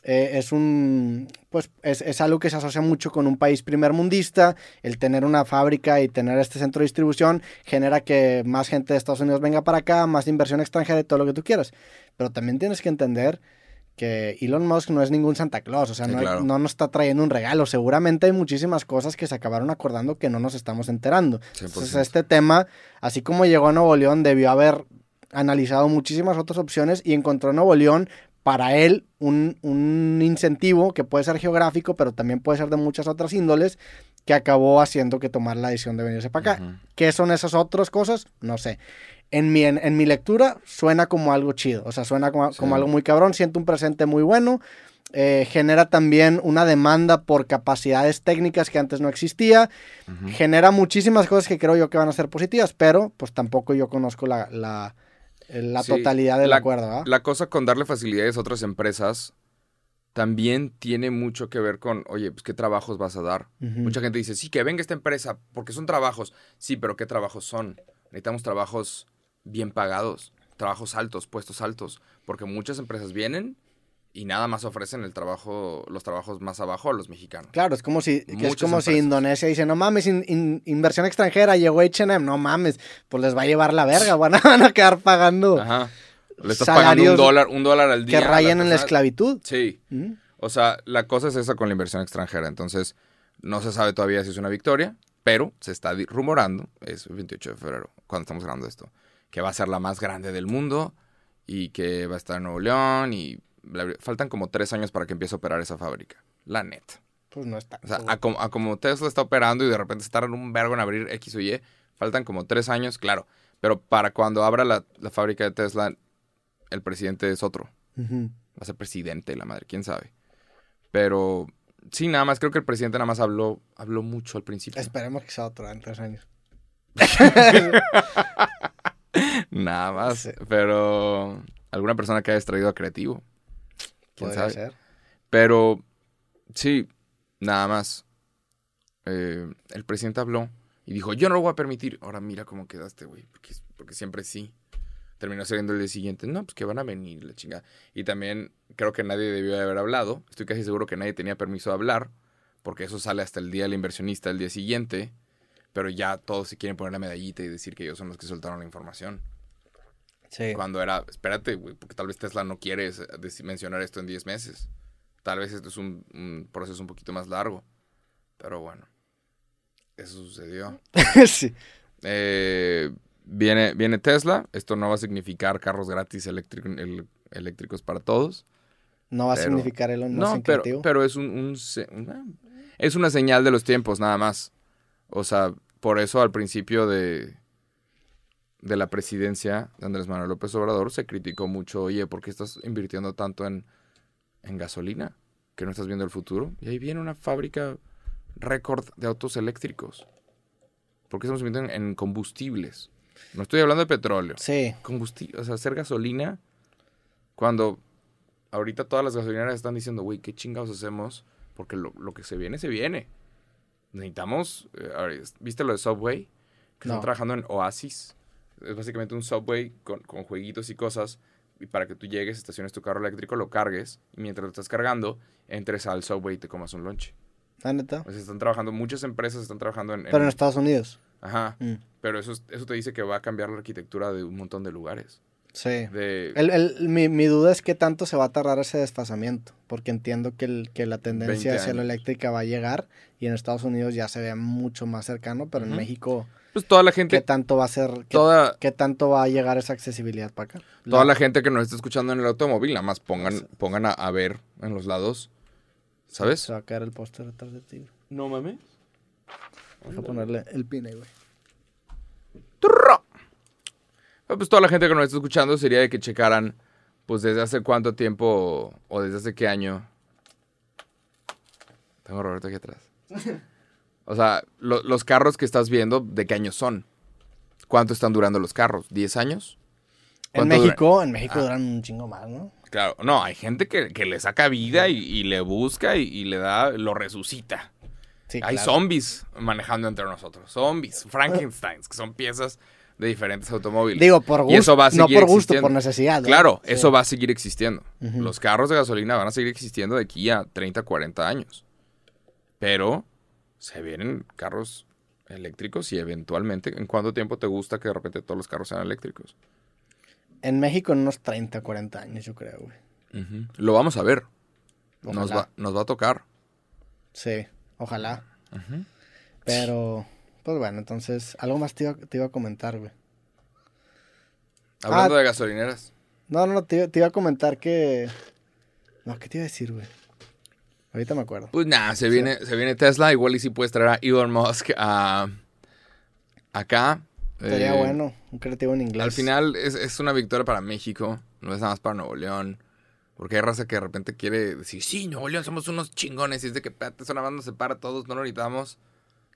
Speaker 1: Eh, es un pues es, es, algo que se asocia mucho con un país primermundista el tener una fábrica y tener este centro de distribución genera que más gente de Estados Unidos venga para acá más inversión extranjera y todo lo que tú quieras pero también tienes que entender que Elon Musk no es ningún Santa Claus, o sea, no, nos está trayendo un regalo. Seguramente hay muchísimas cosas que se acabaron acordando que no nos estamos enterando. Entonces, este tema, así como llegó a Nuevo León, debió haber analizado muchísimas otras opciones y encontró en Nuevo León para él un, un, incentivo que puede ser geográfico, pero también puede ser de muchas otras índoles, que acabó haciendo que tomar la decisión de venirse para acá. ¿Qué son esas otras cosas? No sé en mi, en, mi lectura suena como algo chido, o sea, suena como, algo muy cabrón, siento un presente muy bueno, eh, genera también una demanda por capacidades técnicas que antes no existía, genera muchísimas cosas que creo yo que van a ser positivas, pero pues tampoco yo conozco la, la, la totalidad del acuerdo.
Speaker 2: La cosa con darle facilidades a otras empresas también tiene mucho que ver con, oye, pues qué trabajos vas a dar. Mucha gente dice, sí, que venga esta empresa, porque son trabajos. Sí, pero ¿qué trabajos son? Necesitamos trabajos bien pagados, trabajos altos, puestos altos, porque muchas empresas vienen y nada más ofrecen el trabajo, los trabajos más abajo a los mexicanos.
Speaker 1: Claro, es como si, es como si Indonesia dice, no mames, inversión extranjera, llegó H&M, no mames, pues les va a llevar la verga, *laughs* van a, quedar pagando
Speaker 2: Ajá. Le estás pagando un dólar, un dólar al día.
Speaker 1: Que rayen en la esclavitud.
Speaker 2: Sí. O sea, la cosa es esa con la inversión extranjera, entonces no se sabe todavía si es una victoria, pero se está rumorando, es el 28 de febrero, cuando estamos grabando esto, que va a ser la más grande del mundo y que va a estar en Nuevo León y faltan como tres años para que empiece a operar esa fábrica. La net.
Speaker 1: Pues no está.
Speaker 2: O sea, a como, Tesla está operando y de repente está en un vergo en abrir X o Y, faltan como tres años, claro. Pero para cuando abra la, fábrica de Tesla, el presidente es otro. Va a ser presidente, la madre, quién sabe. Pero sí, nada más, creo que el presidente nada más habló, habló mucho al principio.
Speaker 1: Esperemos que sea otro en tres años. *laughs*
Speaker 2: Nada más. Pero alguna persona que haya extraído a creativo. ¿Quién sabe? Ser. Pero sí, nada más. Eh, el presidente habló y dijo, yo no lo voy a permitir. Ahora mira cómo quedaste, güey. Porque, porque siempre sí. Terminó saliendo el día siguiente. No, pues que van a venir, la chingada. Y también creo que nadie debió haber hablado. Estoy casi seguro que nadie tenía permiso de hablar. Porque eso sale hasta el día del inversionista el día siguiente pero ya todos se quieren poner la medallita y decir que ellos son los que soltaron la información. Sí. Cuando era, espérate, güey, porque tal vez Tesla no quiere mencionar esto en 10 meses. Tal vez esto es un, proceso un poquito más largo. Pero bueno, eso sucedió. *laughs* sí. Eh, viene, viene Tesla. Esto no va a significar carros gratis eléctricos para todos.
Speaker 1: No va a significar el
Speaker 2: No, pero, pero es un, es una señal de los tiempos, nada más. O sea, por eso al principio de, de la presidencia de Andrés Manuel López Obrador se criticó mucho, oye, ¿por qué estás invirtiendo tanto en, en gasolina? ¿Que no estás viendo el futuro? Y ahí viene una fábrica récord de autos eléctricos. ¿Por qué estamos invirtiendo en, en combustibles? No estoy hablando de petróleo.
Speaker 1: Sí.
Speaker 2: Combustible, o sea, hacer gasolina cuando ahorita todas las gasolineras están diciendo, güey, ¿qué chingados hacemos? Porque lo, lo que se viene, se viene. Necesitamos, eh, ¿viste lo de Subway? Que
Speaker 1: No.
Speaker 2: están trabajando en Oasis. Es básicamente un Subway con, con jueguitos y cosas. Y para que tú llegues, estaciones tu carro eléctrico, lo cargues. Y mientras lo estás cargando, entres al Subway y te comas un lunch.
Speaker 1: ¿La neta?
Speaker 2: Sea, están trabajando, muchas empresas están trabajando en... en-
Speaker 1: Pero en Estados Unidos.
Speaker 2: Ajá.
Speaker 1: Mm,
Speaker 2: Pero eso, es- eso te dice que va a cambiar la arquitectura de un montón de lugares.
Speaker 1: Sí.
Speaker 2: De,
Speaker 1: El, el- mi, mi duda es qué tanto se va a tardar ese desfasamiento, porque entiendo que, el, que la tendencia
Speaker 2: 20
Speaker 1: hacia
Speaker 2: años.
Speaker 1: eléctrica va a llegar y en Estados Unidos ya se ve mucho más cercano, pero en. México,
Speaker 2: pues toda la
Speaker 1: ¿qué
Speaker 2: gente...
Speaker 1: tanto va a ser, qué,
Speaker 2: Toda,
Speaker 1: qué tanto va a llegar esa accesibilidad para acá?
Speaker 2: Toda la gente que nos está escuchando en el automóvil, nada más pongan, pongan a, a ver en los lados. ¿Sabes?
Speaker 1: Se va a caer el póster detrás de ti.
Speaker 2: No mames.
Speaker 1: Deja ponerle el pin ahí, güey.
Speaker 2: Pues toda la gente que nos está escuchando sería de que checaran, pues desde hace cuánto tiempo o desde hace qué año. Tengo a Roberto aquí atrás. *laughs* O sea, lo- los carros que estás viendo, ¿de qué años son? ¿Cuánto están durando los carros? ¿10 años?
Speaker 1: En. México, en México
Speaker 2: Ah.
Speaker 1: duran un chingo más, ¿no?
Speaker 2: Claro, no, hay gente que, que le saca vida y, y le busca y, y le da, lo resucita.
Speaker 1: Sí,
Speaker 2: Hay
Speaker 1: claro.
Speaker 2: zombies manejando entre nosotros. Zombies, *laughs* Frankensteins, que son piezas de diferentes automóviles.
Speaker 1: Digo, por
Speaker 2: Y
Speaker 1: gusto,
Speaker 2: eso va a
Speaker 1: no por gusto,
Speaker 2: existiendo.
Speaker 1: por necesidad.
Speaker 2: Claro,
Speaker 1: Sí.
Speaker 2: eso va a seguir existiendo. Los carros de gasolina van a seguir existiendo de aquí a 30, 40 años. Pero se vienen carros eléctricos y eventualmente, ¿en cuánto tiempo te gusta que de repente todos los carros sean eléctricos?
Speaker 1: En México en unos 30, 40 años, yo creo, güey.
Speaker 2: Lo vamos a ver. Nos va, nos va a tocar.
Speaker 1: Sí, ojalá. Pero, pues bueno, entonces, algo más te iba, te iba a comentar, güey.
Speaker 2: Hablando
Speaker 1: Ah.
Speaker 2: de gasolineras.
Speaker 1: No, no, no, te, te iba a comentar que... No, ¿qué te iba a decir, güey? Ahorita me acuerdo.
Speaker 2: Pues nada, se viene, se viene Tesla. Igual y si puedes traer a Elon Musk a, acá.
Speaker 1: Sería
Speaker 2: Eh,
Speaker 1: bueno, un creativo en inglés.
Speaker 2: Al final es, es una victoria para México, no es nada más para Nuevo León. Porque hay raza que de repente quiere decir, sí, Nuevo León somos unos chingones. Y es de que, espérate, es una banda separa a todos, no lo necesitamos.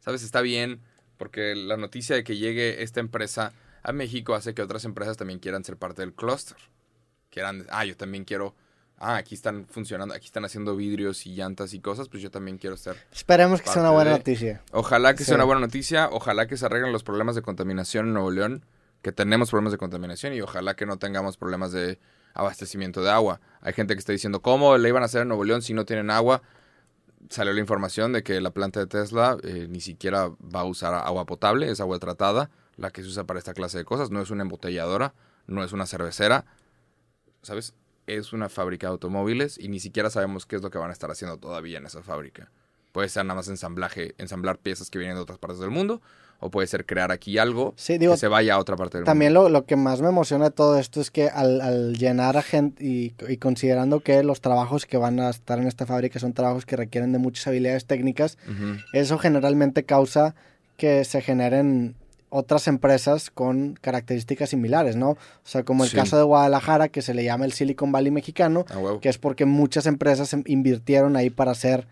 Speaker 2: ¿Sabes? Está bien, porque la noticia de que llegue esta empresa a México hace que otras empresas también quieran ser parte del clúster. Quieran, ah, yo también quiero, ah, aquí están funcionando, aquí están haciendo vidrios y llantas y cosas, pues yo también quiero ser.
Speaker 1: Esperemos que sea una buena
Speaker 2: de-
Speaker 1: noticia.
Speaker 2: Ojalá que
Speaker 1: Sí.
Speaker 2: sea una buena noticia, ojalá que se arreglen los problemas de contaminación en Nuevo León, que tenemos problemas de contaminación y ojalá que no tengamos problemas de abastecimiento de agua. Hay gente que está diciendo, ¿cómo le iban a hacer en Nuevo León si no tienen agua? Salió la información de que la planta de Tesla eh, ni siquiera va a usar agua potable, es agua tratada, la que se usa para esta clase de cosas, no es una embotelladora, no es una cervecera, ¿sabes? Es una fábrica de automóviles y ni siquiera sabemos qué es lo que van a estar haciendo todavía en esa fábrica. Puede ser nada más ensamblaje, ensamblar piezas que vienen de otras partes del mundo, o puede ser crear aquí algo
Speaker 1: Sí, digo,
Speaker 2: que se vaya a otra parte del
Speaker 1: También
Speaker 2: mundo.
Speaker 1: lo, lo que más me emociona de todo esto es que al, al llenar a gente y, y considerando que los trabajos que van a estar en esta fábrica son trabajos que requieren de muchas habilidades técnicas, eso generalmente causa que se generen otras empresas con características similares, ¿no? O sea, como el
Speaker 2: Sí.
Speaker 1: caso de Guadalajara, que se le llama el Silicon Valley mexicano,
Speaker 2: A huevo.
Speaker 1: que es porque muchas empresas em- invirtieron ahí para hacer,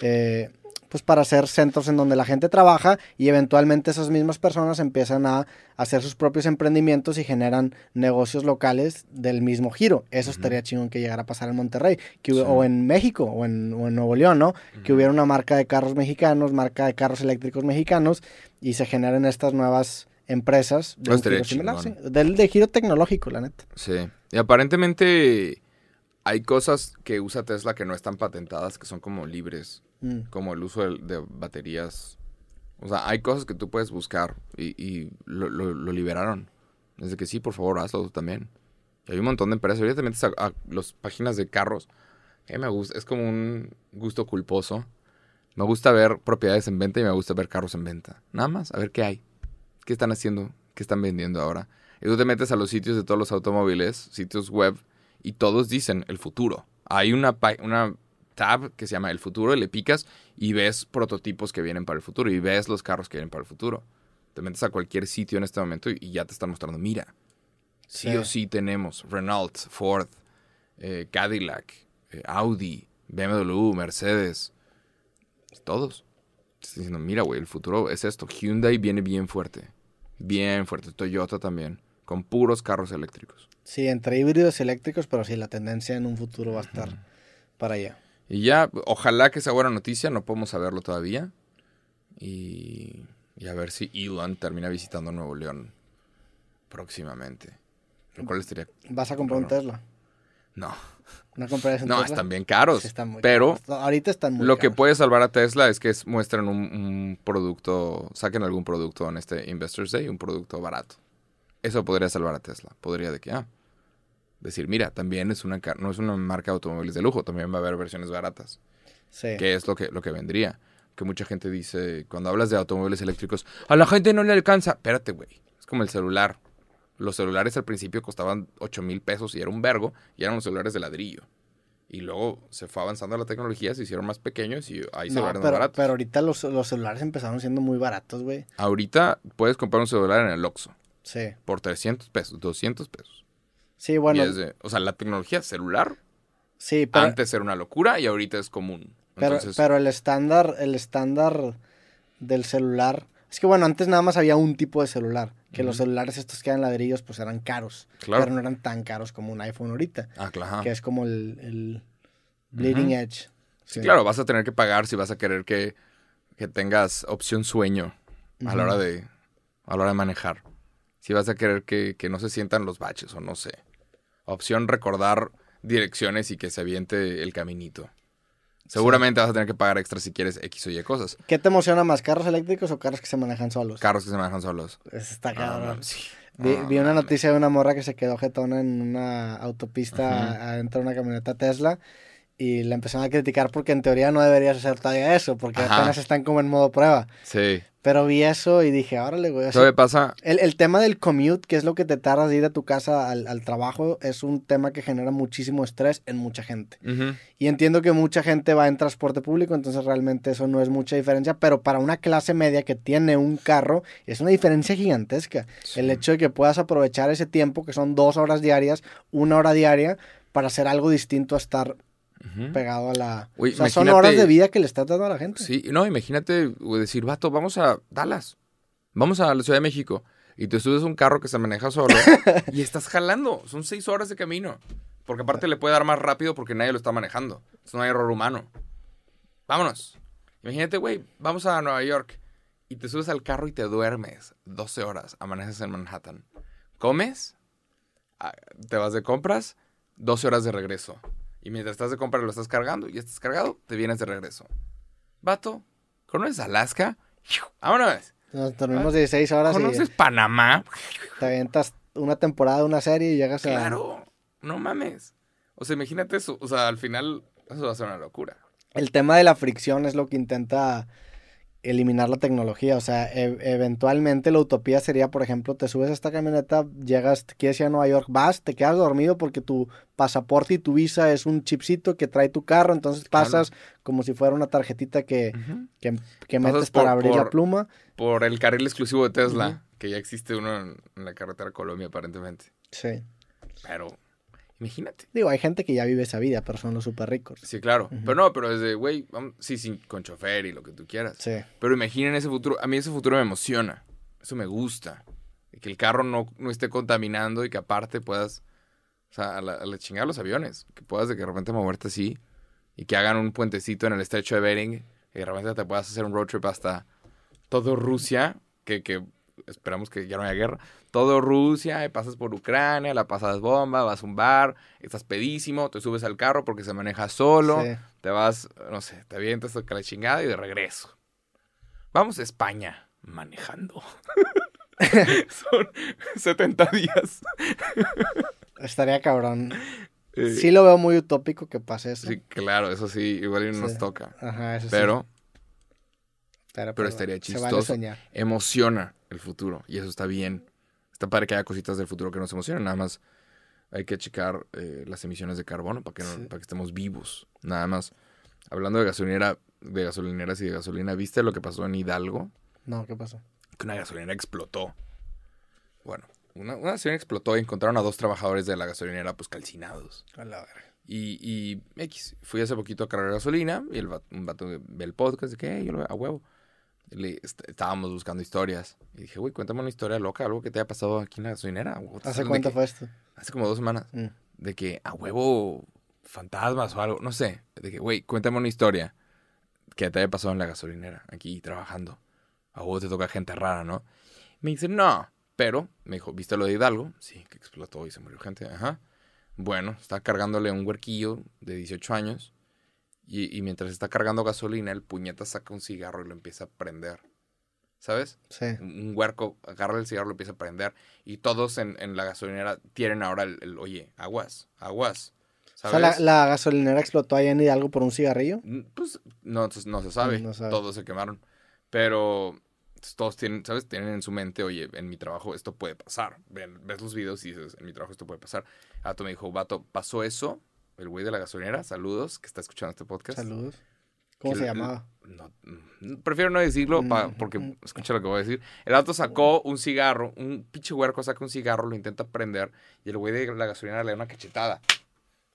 Speaker 1: eh, pues para hacer centros en donde la gente trabaja y eventualmente esas mismas personas empiezan a hacer sus propios emprendimientos y generan negocios locales del mismo giro. Eso estaría chingón que llegara a pasar en Monterrey, que,
Speaker 2: Sí.
Speaker 1: o en México, o en, o en Nuevo León, ¿no? Que hubiera una marca de carros mexicanos, marca de carros eléctricos mexicanos y se generen estas nuevas empresas de un
Speaker 2: estaría
Speaker 1: giro similar,
Speaker 2: chingón.
Speaker 1: sí. Del de giro tecnológico, la neta.
Speaker 2: Sí. Y aparentemente hay cosas que usa Tesla que no están patentadas, que son como libres,
Speaker 1: Mm.
Speaker 2: como el uso de, de baterías. O sea, hay cosas que tú puedes buscar y, y lo, lo- lo liberaron. Desde que sí, por favor, hazlo tú también. Y hay un montón de empresas. Ahorita te metes a, a las páginas de carros. Que me gusta. Es como un gusto culposo. Me gusta ver propiedades en venta y me gusta ver carros en venta. Nada más, a ver qué hay. ¿Qué están haciendo? ¿Qué están vendiendo ahora? Y tú te metes a los sitios de todos los automóviles, sitios web, y todos dicen el futuro. Hay una, una tab que se llama el futuro, y le picas y ves prototipos que vienen para el futuro y ves los carros que vienen para el futuro. Te metes a cualquier sitio en este momento y, y ya te están mostrando, mira, sí,
Speaker 1: Sí.
Speaker 2: o sí tenemos Renault, Ford, eh, Cadillac, eh, Audi, BMW, Mercedes, todos. Te están diciendo, mira, güey, el futuro es esto. Hyundai viene bien fuerte, bien fuerte. Toyota también, con puros carros eléctricos.
Speaker 1: Sí, entre híbridos y eléctricos, pero sí, la tendencia en un futuro va a estar para allá.
Speaker 2: Y ya, ojalá que sea buena noticia, no podemos saberlo todavía. Y, y a ver si Elon termina visitando Nuevo León próximamente. Lo cual estaría...
Speaker 1: ¿Vas a comprar un. Tesla?
Speaker 2: No,
Speaker 1: ¿No comprarías un
Speaker 2: no,
Speaker 1: Tesla?
Speaker 2: están bien caros.
Speaker 1: Sí, están muy
Speaker 2: pero
Speaker 1: caros. Ahorita están muy
Speaker 2: lo que puede salvar a Tesla es que es- muestren un, un producto, saquen algún producto en este Investors Day, un producto barato. Eso podría salvar a Tesla. Podría de que, ah, decir, mira, también es una, no es una marca de automóviles de lujo, también va a haber versiones baratas.
Speaker 1: Sí.
Speaker 2: que es lo que, lo que vendría. Que mucha gente dice, cuando hablas de automóviles eléctricos, a la gente no le alcanza. Espérate, güey. Es como el celular. Los celulares al principio costaban 8 mil pesos y era un vergo, y eran los celulares de ladrillo. Y luego se fue avanzando la tecnología, se hicieron más pequeños y hay
Speaker 1: No,
Speaker 2: celulares más
Speaker 1: pero,
Speaker 2: baratos.
Speaker 1: pero ahorita los, los celulares empezaron siendo muy baratos, güey.
Speaker 2: Ahorita puedes comprar un celular en el Oxxo
Speaker 1: Sí.
Speaker 2: por 300 pesos, 200 pesos.
Speaker 1: Sí, bueno.
Speaker 2: de- o sea, la tecnología celular
Speaker 1: sí, pero,
Speaker 2: antes era una locura y ahorita es común.
Speaker 1: pero,
Speaker 2: Entonces,
Speaker 1: pero el estándar, el estándar del celular. Es que bueno, antes nada más había un tipo de celular. Que los celulares estos que eran ladrillos, pues eran caros.
Speaker 2: Claro.
Speaker 1: Pero no eran tan caros como un iPhone ahorita.
Speaker 2: ah, claro.
Speaker 1: Que es como el, el bleeding edge.
Speaker 2: Sí, claro, vas a tener que pagar si vas a querer que, que tengas opción sueño a la hora de a la hora de manejar. Si vas a querer que, que no se sientan los baches o no sé. Opción recordar direcciones y que se aviente el caminito. Seguramente vas a tener que pagar extra si quieres X o Y cosas.
Speaker 1: ¿Qué te emociona más, carros eléctricos o carros que se manejan solos?
Speaker 2: Carros que se manejan solos.
Speaker 1: Está cabrón.
Speaker 2: sí.
Speaker 1: Vi,
Speaker 2: Ah,
Speaker 1: vi una noticia de una morra que se quedó jetona en una autopista
Speaker 2: Ajá.
Speaker 1: adentro de una camioneta Tesla y la empezaron a criticar porque en teoría no deberías hacer todavía eso, porque
Speaker 2: Ajá.
Speaker 1: apenas están como en modo prueba.
Speaker 2: Sí.
Speaker 1: Pero vi eso y dije, órale, güey. o sea,
Speaker 2: ¿Sabe pasa?
Speaker 1: el, el tema del commute, que es lo que te tardas de ir a tu casa al, al trabajo, es un tema que genera muchísimo estrés en mucha gente. Y entiendo que mucha gente va en transporte público, entonces realmente eso no es mucha diferencia, pero para una clase media que tiene un carro es una diferencia gigantesca.
Speaker 2: Sí.
Speaker 1: El hecho de que puedas aprovechar ese tiempo, que son dos horas diarias, una hora diaria, para hacer algo distinto a estar Pegado a la... O sea, son horas de vida que le estás dando a la gente.
Speaker 2: Sí, no, imagínate decir, vato, vamos a Dallas, vamos a la Ciudad de México, y te subes a un carro que se maneja solo *laughs* y estás jalando. Son seis horas de camino. Porque aparte le puede dar más rápido porque nadie lo está manejando. No hay error humano. Vámonos. Imagínate, güey, vamos a Nueva York y te subes al carro y te duermes 12 horas, amaneces en Manhattan. Comes, ah, te vas de compras, 12 horas de regreso. Y mientras estás de compras lo estás cargando y estás cargado, te vienes de regreso. Vato, ¿conoces Alaska? Vámonos.
Speaker 1: Nos dormimos 16 horas
Speaker 2: ¿Conoces
Speaker 1: y
Speaker 2: Panamá?
Speaker 1: te avientas una temporada de una serie y llegas a...
Speaker 2: Claro, no mames. O sea, imagínate eso. O sea, al final, eso va a ser una locura.
Speaker 1: El tema de la fricción es lo que intenta eliminar la tecnología. O sea, e- eventualmente la utopía sería, por ejemplo, te subes a esta camioneta, llegas, quieres ir a Nueva York, vas, te quedas dormido porque tu pasaporte y tu visa es un chipcito que trae tu carro, entonces
Speaker 2: Claro.
Speaker 1: pasas como si fuera una tarjetita que, que, que metes
Speaker 2: por-
Speaker 1: para abrir la pluma.
Speaker 2: Por el carril exclusivo de Tesla, que ya existe uno en, en la carretera Colombia, aparentemente.
Speaker 1: Sí.
Speaker 2: Pero, imagínate.
Speaker 1: Digo, hay gente que ya vive esa vida, pero son los súper ricos.
Speaker 2: Sí, claro. Pero no, pero desde, güey, sí, sí, con chofer y lo que tú quieras.
Speaker 1: Sí.
Speaker 2: Pero imaginen ese futuro. A mí ese futuro me emociona. Eso me gusta. Que el carro no, no esté contaminando y que aparte puedas. O sea, a la, a la chingada los aviones. Que puedas de que de repente moverte así. Y que hagan un puentecito en el estrecho de Bering. Y de repente te puedas hacer un road trip hasta todo Rusia. Que, que esperamos que ya no haya guerra. Todo Rusia. Y pasas por Ucrania. La pasas bomba. Vas a un bar. Estás pedísimo. Te subes al carro porque se maneja solo
Speaker 1: Sí.
Speaker 2: te vas, no sé, te avientas a la chingada y de regreso. Vamos a España manejando. *laughs* Son 70 días.
Speaker 1: Estaría cabrón.
Speaker 2: Eh,
Speaker 1: Sí lo veo muy utópico que pase eso.
Speaker 2: sí, claro, eso sí, igual no nos
Speaker 1: Sí.
Speaker 2: toca.
Speaker 1: Ajá, eso sí.
Speaker 2: Pero
Speaker 1: pero,
Speaker 2: pero
Speaker 1: pues,
Speaker 2: estaría
Speaker 1: vale
Speaker 2: chistoso.
Speaker 1: soñar.
Speaker 2: emociona el futuro y eso está bien. Está padre que haya cositas del futuro que nos emocionen, nada más hay que checar eh, las emisiones de carbono para que, no-
Speaker 1: Sí.
Speaker 2: para que estemos vivos. Nada más. Hablando de gasolinera, de gasolineras y de gasolina, ¿viste lo que pasó en Hidalgo?
Speaker 1: No, ¿qué pasó?
Speaker 2: que una gasolinera explotó. Bueno, una, una gasolinera explotó y encontraron a dos trabajadores de la gasolinera pues calcinados.
Speaker 1: A la verga.
Speaker 2: Y, y X, fui hace poquito a cargar gasolina y el vato, un vato ve el podcast de que, "Hey, yo lo veo a huevo. Le- est- estábamos buscando historias. Y dije, güey, cuéntame una historia loca, algo que te haya pasado aquí en la gasolinera. a huevo".
Speaker 1: ¿Hace cuánto
Speaker 2: que-
Speaker 1: fue esto?
Speaker 2: Hace como dos semanas.
Speaker 1: Mm.
Speaker 2: De que a huevo fantasmas o algo, no sé. De que, güey, cuéntame una historia que te haya pasado en la gasolinera, aquí trabajando. A huevo te toca gente rara, ¿no? Me dice, no. Pero, me dijo, ¿viste lo de Hidalgo? Sí, que explotó y se murió gente. Ajá. Bueno, está cargándole un huerquillo de 18 años. Y, y mientras está cargando gasolina, el puñeta saca un cigarro y lo empieza a prender. ¿Sabes?
Speaker 1: Sí.
Speaker 2: un huerco agarra el cigarro, lo empieza a prender y todos en, en la gasolinera tienen ahora el, el, oye, aguas, aguas.
Speaker 1: O
Speaker 2: ¿Sabes?
Speaker 1: sea, la, la gasolinera explotó allá en Hidalgo por un cigarrillo.
Speaker 2: Mm, Pues no, no se sabe.
Speaker 1: No sabe.
Speaker 2: Todos se quemaron. Pero pues, todos tienen, ¿sabes? Tienen en su mente, oye, en mi trabajo esto puede pasar. Ven, ves los videos y dices, en mi trabajo esto puede pasar. Vato me dijo, vato, pasó eso. El güey de la gasolinera, saludos, que está escuchando este podcast.
Speaker 1: Saludos. ¿Cómo se
Speaker 2: el-
Speaker 1: llamaba?
Speaker 2: No, mm, prefiero no decirlo pa-
Speaker 1: Mm,
Speaker 2: porque
Speaker 1: mm.
Speaker 2: escucha lo que voy a decir. El auto sacó un cigarro, un pinche huerco saca un cigarro, lo intenta prender y el güey de la gasolinera le da una cachetada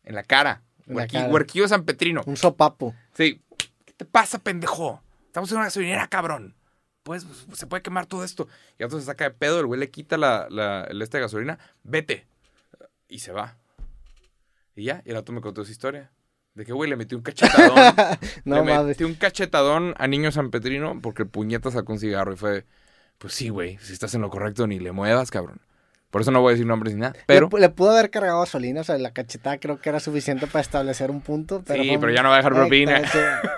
Speaker 2: en la cara.
Speaker 1: En la
Speaker 2: Huerqui-
Speaker 1: cara.
Speaker 2: Huerquillo San Petrino.
Speaker 1: Un sopapo.
Speaker 2: Sí. ¿Qué te pasa, pendejo? Estamos en una gasolinera, cabrón. Pues se puede quemar todo esto. Y el auto se saca de pedo, el güey le quita la, la- el este de gasolina, vete. Y se va. Y ya, y el auto me contó esa historia. De que, güey, le metió un cachetadón. *laughs*
Speaker 1: No
Speaker 2: le
Speaker 1: mames.
Speaker 2: metió un cachetadón a Niño San Petrino porque el puñeta sacó un cigarro y fue, pues sí, güey, si estás en lo correcto ni le muevas, cabrón. Por eso no voy a decir nombres ni nada. Pero,
Speaker 1: Le, le pudo haber cargado gasolina, o sea, la cachetada creo que era suficiente para establecer un punto. Pero
Speaker 2: Sí,
Speaker 1: un-
Speaker 2: pero ya no va a dejar propina.
Speaker 1: Sí,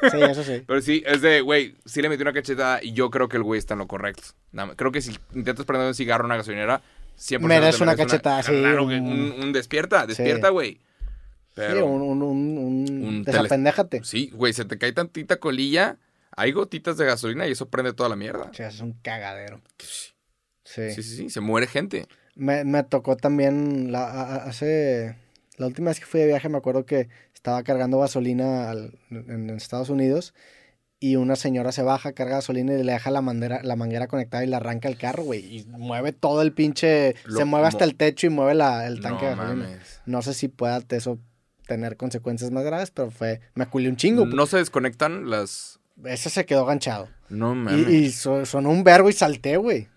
Speaker 1: sí, *laughs* eso sí.
Speaker 2: pero sí, es de, güey, sí le metió una cachetada y yo creo que el güey está en lo correcto. Nada creo que si intentas prender un cigarro en una gasolinera, 100%
Speaker 1: Merece
Speaker 2: te
Speaker 1: una cachetada, sí,
Speaker 2: Claro, que
Speaker 1: un-
Speaker 2: un, un despierta, despierta, güey. Pero,
Speaker 1: Sí, un, un, un, un, desapendéjate.
Speaker 2: sí, güey, se te cae tantita colilla, hay gotitas de gasolina y eso prende toda la mierda.
Speaker 1: Sí, es un cagadero. Sí.
Speaker 2: Sí, sí, sí, se muere gente.
Speaker 1: Me, me tocó también la, a- a- hace la última vez que fui de viaje me acuerdo que estaba cargando gasolina al- en, en Estados Unidos y una señora se baja, carga gasolina y le deja la manguera, la manguera conectada y le arranca el carro, güey, y mueve todo el pinche,
Speaker 2: Lo-
Speaker 1: se mueve hasta el techo y mueve la, el tanque
Speaker 2: no
Speaker 1: de gasolina.
Speaker 2: mames.
Speaker 1: No sé si pueda eso tener consecuencias más graves, pero fue, me aculé un chingo.
Speaker 2: No se desconectan las.
Speaker 1: Ese se quedó ganchado.
Speaker 2: No mames.
Speaker 1: y so- sonó un verbo y salté, güey.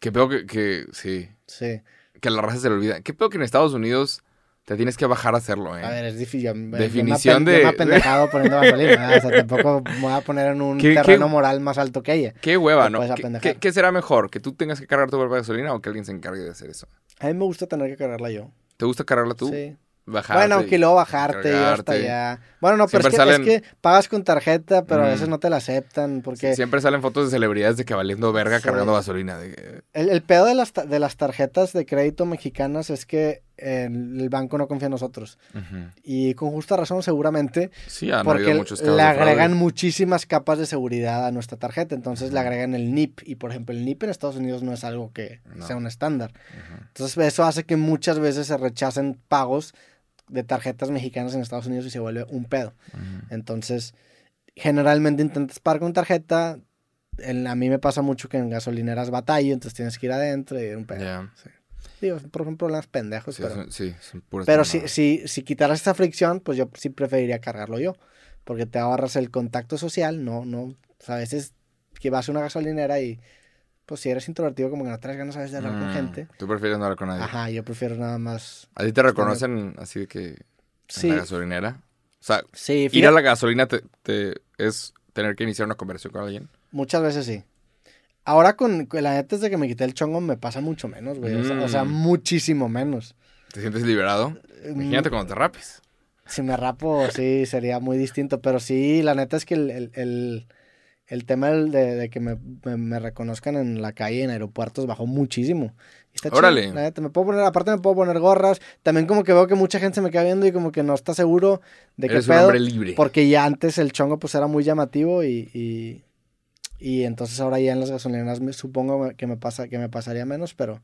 Speaker 2: Qué peor que, que. Sí.
Speaker 1: Sí.
Speaker 2: Que a la raza se le olvida. Qué peor que en Estados Unidos te tienes que bajar a hacerlo, ¿eh?
Speaker 1: A ver, es difícil. yo- yo me
Speaker 2: Definición de-
Speaker 1: yo me he apendejado *laughs* poniendo gasolina. O sea, tampoco me voy a poner en un
Speaker 2: ¿Qué-
Speaker 1: terreno
Speaker 2: qué-
Speaker 1: moral más alto que ella.
Speaker 2: Qué hueva, ¿no?
Speaker 1: puedes
Speaker 2: ¿Qué,
Speaker 1: apendejar.
Speaker 2: qué- qué será mejor? ¿Que tú tengas que cargar tu propia gasolina o que alguien se encargue de hacer eso?
Speaker 1: A mí me gusta tener que cargarla yo.
Speaker 2: ¿Te gusta cargarla tú?
Speaker 1: Sí.
Speaker 2: Bajarte
Speaker 1: Bueno,
Speaker 2: y-
Speaker 1: que luego bajarte y hasta allá. Bueno, no, pero es que, es que pagas con tarjeta, pero a veces no te la aceptan. Porque
Speaker 2: Siempre salen fotos de celebridades de que valiendo verga
Speaker 1: Sí.
Speaker 2: cargando gasolina. de
Speaker 1: el, el pedo de las, de las tarjetas de crédito mexicanas es que eh, el banco no confía en nosotros. Y con justa razón, seguramente.
Speaker 2: Sí, han
Speaker 1: porque
Speaker 2: habido muchos casos
Speaker 1: le agregan muchísimas capas de seguridad a nuestra tarjeta. Entonces le agregan el NIP. Y por ejemplo, el NIP en Estados Unidos no es algo que
Speaker 2: No.
Speaker 1: sea un estándar. Entonces eso hace que muchas veces se rechacen pagos de tarjetas mexicanas en Estados Unidos y se vuelve un pedo. Entonces, generalmente intentas pagar con tarjeta. En, a mí me pasa mucho que en gasolineras batallo, entonces tienes que ir adentro y un pedo. Sí. Digo, por ejemplo, problemas pendejos,
Speaker 2: Sí,
Speaker 1: pero...
Speaker 2: son, sí, son puras
Speaker 1: Pero si, si, si quitaras esa fricción, pues yo sí preferiría cargarlo yo. Porque te ahorras el contacto social, no, no. O sea, a veces que vas a una gasolinera y pues si eres introvertido, como que no traes ganas a veces de hablar con
Speaker 2: Mm,
Speaker 1: gente.
Speaker 2: Tú prefieres no hablar con nadie.
Speaker 1: Ajá, yo prefiero nada más.
Speaker 2: ¿A ti te reconocen así de que en
Speaker 1: Sí,
Speaker 2: la gasolinera? O sea,
Speaker 1: sí,
Speaker 2: ir a la gasolina te, te- es tener que iniciar una conversación con alguien.
Speaker 1: muchas veces sí. Ahora con, con la neta desde que me quité el chongo me pasa mucho menos, güey. O, sea, o sea,
Speaker 2: Mm.
Speaker 1: muchísimo menos.
Speaker 2: ¿Te sientes liberado? Imagínate
Speaker 1: Mm,
Speaker 2: cuando te rapes.
Speaker 1: Si me rapo, sí, sería muy distinto. Pero sí, la neta es que el, el, el, el tema del- de, de que me, me, me reconozcan en la calle, en aeropuertos, bajó muchísimo. Está
Speaker 2: Órale.
Speaker 1: la neta, me puedo poner, aparte me puedo poner gorras. También como que veo que mucha gente se me queda viendo y como que no está seguro de qué pedo.
Speaker 2: hombre libre.
Speaker 1: Porque ya antes el chongo pues era muy llamativo y, y, y entonces ahora ya en las gasolineras me, supongo que me pasa que me pasaría menos, pero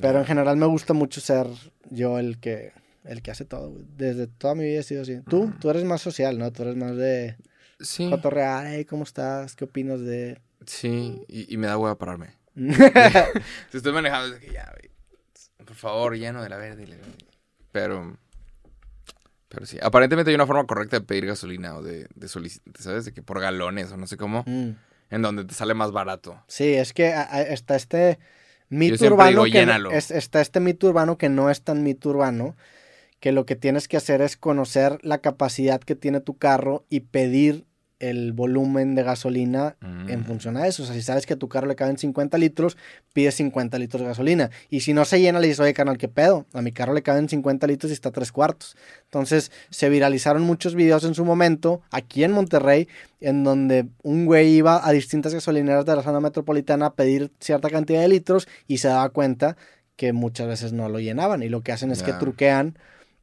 Speaker 1: pero en general me gusta mucho ser yo el que el que hace todo. Desde toda mi vida he sido así. Tú, tú eres más social, ¿no? Tú eres más de
Speaker 2: Sí.
Speaker 1: cotorrear, hey, ¿cómo estás? ¿Qué opinas de
Speaker 2: Sí, y, y me da hueva pararme. *laughs* *laughs* si estoy manejando, es que ya, güey. Por favor, lleno de la verde. Pero. Pero sí. Aparentemente hay una forma correcta de pedir gasolina o de, de solicitar, ¿sabes? De que por galones o no sé cómo.
Speaker 1: Mm.
Speaker 2: En donde te sale más barato.
Speaker 1: Sí, es que a- a- está este mito
Speaker 2: siempre
Speaker 1: urbano
Speaker 2: digo,
Speaker 1: que es- está este mito urbano que no es tan mito urbano, que lo que tienes que hacer es conocer la capacidad que tiene tu carro y pedir el volumen de gasolina
Speaker 2: Mm.
Speaker 1: en función a eso. O sea, si sabes que a tu carro le caben 50 litros, pides 50 litros de gasolina. Y si no se llena, le dices, oye, carnal, ¿qué pedo? A mi carro le caben 50 litros y está tres cuartos. Entonces, se viralizaron muchos videos en su momento, aquí en Monterrey, en donde un güey iba a distintas gasolineras de la zona metropolitana a pedir cierta cantidad de litros y se daba cuenta que muchas veces no lo llenaban. Y lo que hacen es que truquean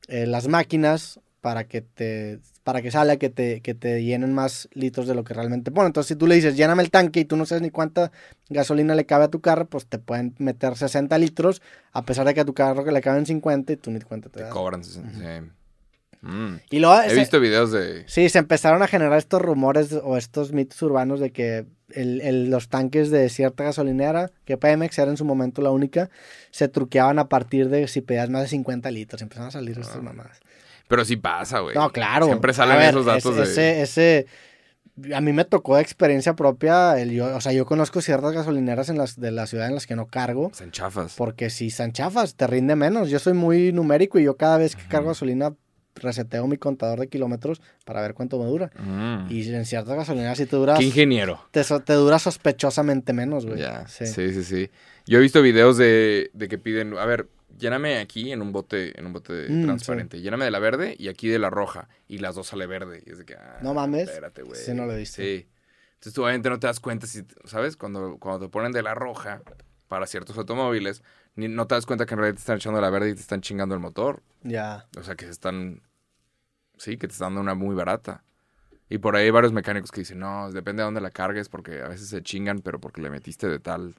Speaker 1: eh, las máquinas para que te para que salga que te, que te llenen más litros de lo que realmente ponen. Entonces, si tú le dices, lléname el tanque y tú no sabes ni cuánta gasolina le cabe a tu carro, pues te pueden meter 60 litros, a pesar de que a tu carro que le caben 50 y tú ni cuenta te
Speaker 2: Te
Speaker 1: das.
Speaker 2: cobran. sí. Mm.
Speaker 1: Y luego,
Speaker 2: He
Speaker 1: se-
Speaker 2: visto videos de.
Speaker 1: sí, se empezaron a generar estos rumores o estos mitos urbanos de que el- el- los tanques de cierta gasolinera, que Pemex era en su momento la única, se truqueaban a partir de si pedías más de 50 litros. Empezaron a salir estas mamadas.
Speaker 2: Pero sí pasa, güey.
Speaker 1: No, claro.
Speaker 2: Siempre salen
Speaker 1: ver,
Speaker 2: esos datos
Speaker 1: ese,
Speaker 2: de.
Speaker 1: Ese, ese- a mí me tocó de experiencia propia. El, yo, o sea, yo conozco ciertas gasolineras en las, de la ciudad en las que no cargo.
Speaker 2: Son chafas.
Speaker 1: Porque si son chafas, te rinde menos. Yo soy muy numérico y yo cada vez que cargo gasolina reseteo mi contador de kilómetros para ver cuánto me dura.
Speaker 2: Mm.
Speaker 1: Y en ciertas gasolineras sí te dura,
Speaker 2: Qué ingeniero.
Speaker 1: te, so- te dura sospechosamente menos, güey.
Speaker 2: Ya,
Speaker 1: Sí.
Speaker 2: sí. sí, sí, Yo he visto videos de, de que piden, a ver, lléname aquí en un bote, en un bote
Speaker 1: Mm,
Speaker 2: transparente. Lléname de la verde y aquí de la roja. Y las dos sale verde. Y es de que, ah,
Speaker 1: No mames.
Speaker 2: Espérate, güey.
Speaker 1: Sí, no lo he visto.
Speaker 2: Sí. Entonces tú obviamente no te das cuenta si, ¿sabes? Cuando, cuando te ponen de la roja para ciertos automóviles, ni, no te das cuenta que en realidad te están echando la verde y te están chingando el motor.
Speaker 1: Ya.
Speaker 2: O sea, que se están. Sí, que te están dando una muy barata. Y por ahí hay varios mecánicos que dicen, no, depende de dónde la cargues, porque a veces se chingan, pero porque le metiste de tal,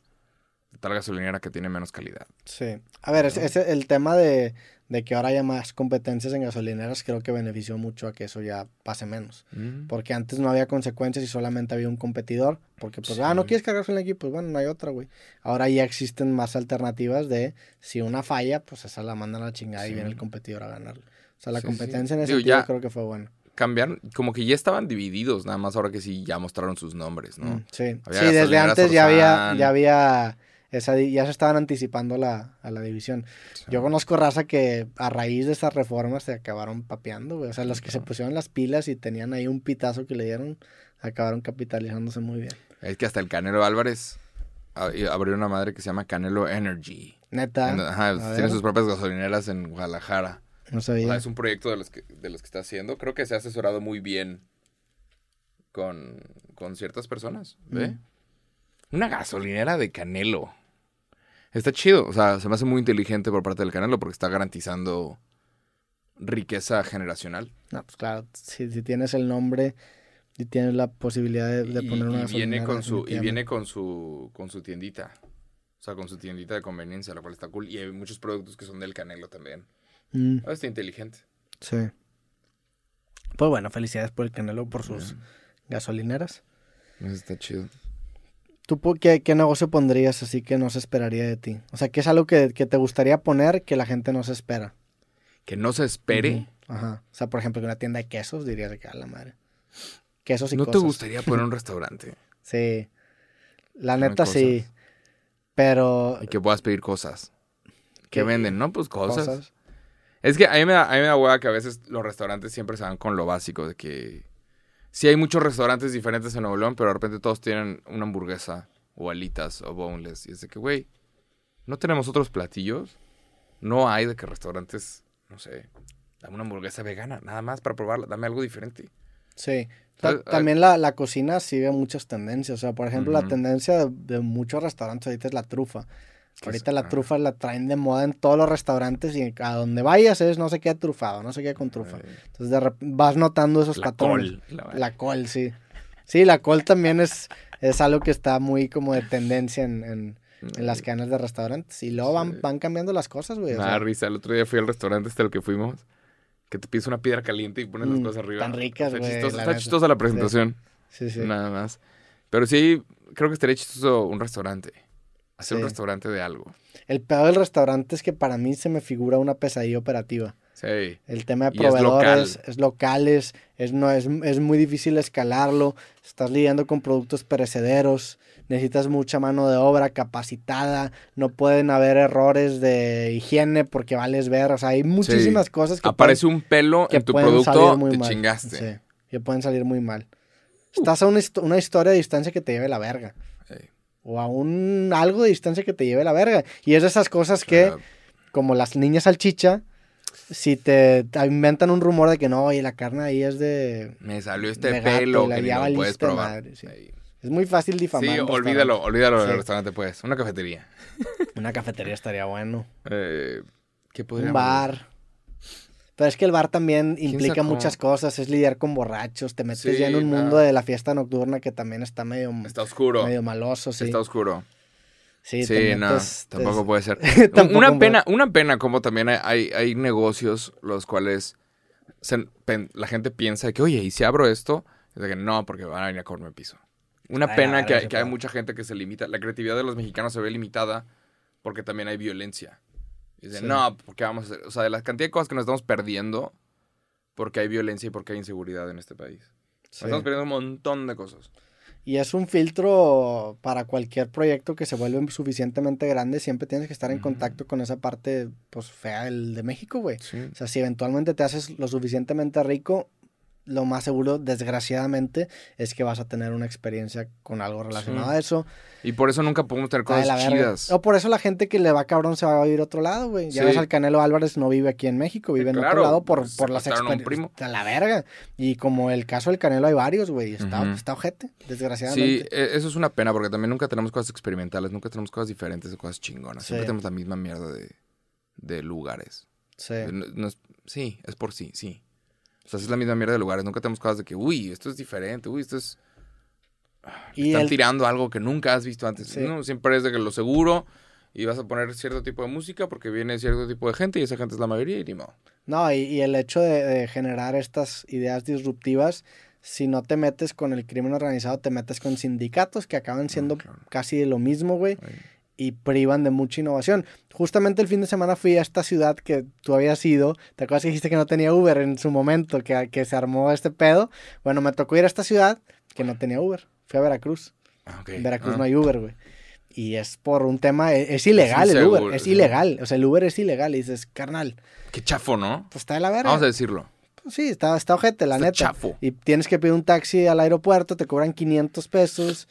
Speaker 2: de tal gasolinera que tiene menos calidad.
Speaker 1: Sí. A ver, ese- el tema de, de que ahora haya más competencias en gasolineras creo que benefició mucho a que eso ya pase menos. Porque antes no había consecuencias y solamente había un competidor. Porque, pues,
Speaker 2: Sí.
Speaker 1: ah, no quieres cargar gasolina aquí, pues bueno, no hay otra, güey. Ahora ya existen más alternativas de si una falla, pues esa la mandan a la chingada y viene el competidor a ganarla. O sea, la
Speaker 2: Sí,
Speaker 1: competencia en ese
Speaker 2: Digo,
Speaker 1: sentido
Speaker 2: ya-
Speaker 1: creo que fue buena.
Speaker 2: Cambiaron, como que ya estaban divididos, nada más ahora que sí ya mostraron sus nombres, ¿no?
Speaker 1: Mm, sí,
Speaker 2: Había
Speaker 1: sí desde antes ya había, ya había, esa, ya se estaban anticipando la, a la división. Yo conozco raza que a raíz de esas reformas se acabaron papeando, güey. O sea, los que se pusieron las pilas y tenían ahí un pitazo que le dieron, acabaron capitalizándose muy bien.
Speaker 2: Es que hasta el Canelo Álvarez abrió una madre que se llama Canelo Energy.
Speaker 1: Neta.
Speaker 2: En- Ajá, tiene sus propias gasolineras en Guadalajara.
Speaker 1: No
Speaker 2: O sea,
Speaker 1: sabía.
Speaker 2: es un proyecto de los que, de los que está haciendo. Creo que se ha asesorado muy bien con, con ciertas personas. ¿Ve?
Speaker 1: Mm.
Speaker 2: Una gasolinera de Canelo. Está chido. O sea, se me hace muy inteligente por parte del Canelo porque está garantizando riqueza generacional.
Speaker 1: No, pues claro, si, si tienes el nombre y tienes la posibilidad de, de
Speaker 2: y,
Speaker 1: poner una
Speaker 2: y viene con su y viene con su con su tiendita. O sea, con su tiendita de conveniencia, lo cual está cool. Y hay muchos productos que son del Canelo también.
Speaker 1: Mm,
Speaker 2: Ah, Está inteligente.
Speaker 1: sí. Pues bueno, felicidades por el Canelo, por sus gasolineras.
Speaker 2: Eso está chido.
Speaker 1: ¿Tú qué, qué negocio pondrías así que no se esperaría de ti? O sea, ¿qué es algo que, que te gustaría poner que la gente no se espera?
Speaker 2: Que no se espere.
Speaker 1: Ajá. O sea, por ejemplo, que una tienda de quesos, dirías de que a la madre. Quesos y
Speaker 2: ¿No te
Speaker 1: cosas.
Speaker 2: gustaría poner un *laughs* restaurante?
Speaker 1: Sí. La neta sí. Pero.
Speaker 2: Y que puedas pedir cosas. ¿Qué
Speaker 1: ¿Qué?
Speaker 2: venden? No, pues cosas.
Speaker 1: Cosas.
Speaker 2: Es que a mí, me da, a mí me da hueva que a veces los restaurantes siempre se van con lo básico, de que sí hay muchos restaurantes diferentes en Nuevo León, pero de repente todos tienen una hamburguesa o alitas o boneless. Y es de que, güey, ¿no tenemos otros platillos? No hay de que restaurantes, no sé, dame una hamburguesa vegana, nada más para probarla, dame algo diferente.
Speaker 1: Sí. Ta-
Speaker 2: ah.
Speaker 1: También la, la cocina sigue muchas tendencias. O sea, por ejemplo, la tendencia de, de muchos restaurantes ahorita es la trufa. Ahorita
Speaker 2: es-
Speaker 1: la
Speaker 2: ah.
Speaker 1: trufa la traen de moda en todos los restaurantes y a donde vayas es no sé qué trufado, no sé qué con trufa.
Speaker 2: Ay,
Speaker 1: Entonces de vas notando esos
Speaker 2: La
Speaker 1: patrones.
Speaker 2: col. La-
Speaker 1: La col, sí. Sí, la col también es, es algo que está muy como de tendencia en, en, en las cadenas de restaurantes. Y luego van,
Speaker 2: Sí.
Speaker 1: van cambiando las cosas, güey. o
Speaker 2: Me
Speaker 1: sea,
Speaker 2: da risa. El otro día fui al restaurante este al que fuimos. Que te pides una piedra caliente y pones las
Speaker 1: Mm,
Speaker 2: cosas arriba.
Speaker 1: tan ricas,
Speaker 2: Está
Speaker 1: güey,
Speaker 2: chistosa, está chistosa la presentación.
Speaker 1: sí, sí.
Speaker 2: Nada más. Pero sí, creo que estaría chistoso un restaurante. Hacer un restaurante de algo.
Speaker 1: El peor del restaurante es que para mí se me figura una pesadilla operativa.
Speaker 2: Sí.
Speaker 1: El tema de
Speaker 2: Y es
Speaker 1: proveedores,
Speaker 2: local.
Speaker 1: es, locales, es, no, es, es muy difícil escalarlo, estás lidiando con productos perecederos, necesitas mucha mano de obra capacitada, no pueden haber errores de higiene porque vales ver, o sea, hay muchísimas cosas que
Speaker 2: Aparece un pelo
Speaker 1: que
Speaker 2: en tu producto,
Speaker 1: muy
Speaker 2: te
Speaker 1: mal.
Speaker 2: chingaste.
Speaker 1: Sí, que pueden salir muy mal. Estás a una, una historia de distancia que te lleve la verga. O a un algo de distancia que te lleve la verga. Y es de esas cosas que, como las niñas salchicha, si te, te inventan un rumor de que no, oye, la carne ahí es de...
Speaker 2: Me salió este
Speaker 1: de gato,
Speaker 2: pelo
Speaker 1: la
Speaker 2: que lo puedes probar.
Speaker 1: madre, sí. Es muy fácil difamar.
Speaker 2: Sí, olvídalo, olvídalo del
Speaker 1: Sí.
Speaker 2: restaurante, pues. Una cafetería.
Speaker 1: Una cafetería estaría bueno.
Speaker 2: Eh, ¿Qué podría
Speaker 1: Un bar. Pero es que el bar también implica muchas cosas. Es lidiar con borrachos. Te metes
Speaker 2: Sí,
Speaker 1: ya en un
Speaker 2: no.
Speaker 1: mundo de la fiesta nocturna que también está medio,
Speaker 2: Está oscuro.
Speaker 1: medio maloso. Sí,
Speaker 2: Está oscuro.
Speaker 1: sí,
Speaker 2: Sí,
Speaker 1: te
Speaker 2: no,
Speaker 1: metes- te-
Speaker 2: tampoco puede ser. *laughs*
Speaker 1: Tampoco
Speaker 2: una
Speaker 1: puede.
Speaker 2: pena, una pena como también hay- hay, negocios los cuales se- pen- la gente piensa que, oye, ¿y si abro esto? Es de que no, porque van a venir a comerme piso. Una
Speaker 1: Ay, la
Speaker 2: pena que, que hay mucha gente que se limita. La creatividad de los mexicanos se ve limitada porque también hay violencia. Y dicen,
Speaker 1: Sí.
Speaker 2: no, porque vamos a hacer? O sea, de la cantidad de cosas que nos estamos perdiendo porque hay violencia y porque hay inseguridad en este país. Nos
Speaker 1: Sí.
Speaker 2: estamos perdiendo un montón de cosas.
Speaker 1: Y es un filtro para cualquier proyecto que se vuelve suficientemente grande. Siempre tienes que estar en contacto con esa parte pues fea del, de México, güey.
Speaker 2: Sí.
Speaker 1: O sea, si eventualmente te haces lo suficientemente rico, lo más seguro, desgraciadamente, es que vas a tener una experiencia con algo relacionado
Speaker 2: Sí.
Speaker 1: a eso.
Speaker 2: Y por eso nunca podemos tener cosas chidas.
Speaker 1: O por eso la gente que le va cabrón se va a vivir a otro lado, güey. Ya
Speaker 2: Sí.
Speaker 1: ves al Canelo Álvarez no vive aquí en México, vive en otro lado por,
Speaker 2: pues,
Speaker 1: por las experiencias. A la verga. Y como el caso del Canelo hay varios, güey. Está, está ojete,
Speaker 2: Sí,
Speaker 1: desgraciadamente.
Speaker 2: eh, eso es una pena porque también nunca tenemos cosas experimentales, nunca tenemos cosas diferentes o cosas chingonas. Siempre
Speaker 1: Sí.
Speaker 2: tenemos la misma mierda de, de lugares.
Speaker 1: Sí.
Speaker 2: No- no es- sí, es por sí, sí. O sea, es la misma mierda de lugares. Nunca tenemos cosas de que, uy, esto es diferente, uy, esto es...
Speaker 1: Y
Speaker 2: Están
Speaker 1: el-
Speaker 2: tirando algo que nunca has visto antes.
Speaker 1: Sí.
Speaker 2: No, siempre es de que lo seguro y vas a poner cierto tipo de música porque viene cierto tipo de gente y esa gente es la mayoría y ni modo.
Speaker 1: No, y, y el hecho de, de generar estas ideas disruptivas, si no te metes con el crimen organizado, te metes con sindicatos que acaban siendo
Speaker 2: claro.
Speaker 1: casi de lo mismo, güey,
Speaker 2: Ahí.
Speaker 1: Y privan de mucha innovación. Justamente el fin de semana fui a esta ciudad que tú habías ido, ¿te acuerdas que dijiste que no tenía Uber en su momento, que, que se armó este pedo? Bueno, me tocó ir a esta ciudad que no tenía Uber, fui a Veracruz.
Speaker 2: Ah.
Speaker 1: En Veracruz
Speaker 2: Ah.
Speaker 1: no hay Uber, güey. Y es por un tema, es, es ilegal el Uber, es
Speaker 2: sí.
Speaker 1: ilegal, o sea, el Uber es ilegal y dices, carnal,
Speaker 2: Qué chafo, ¿no?
Speaker 1: pues está de la verga.
Speaker 2: Vamos a decirlo.
Speaker 1: Pues sí, está, está ojete, la
Speaker 2: Está
Speaker 1: neta.
Speaker 2: chafo.
Speaker 1: Y tienes que pedir un taxi al aeropuerto, te cobran 500 pesos.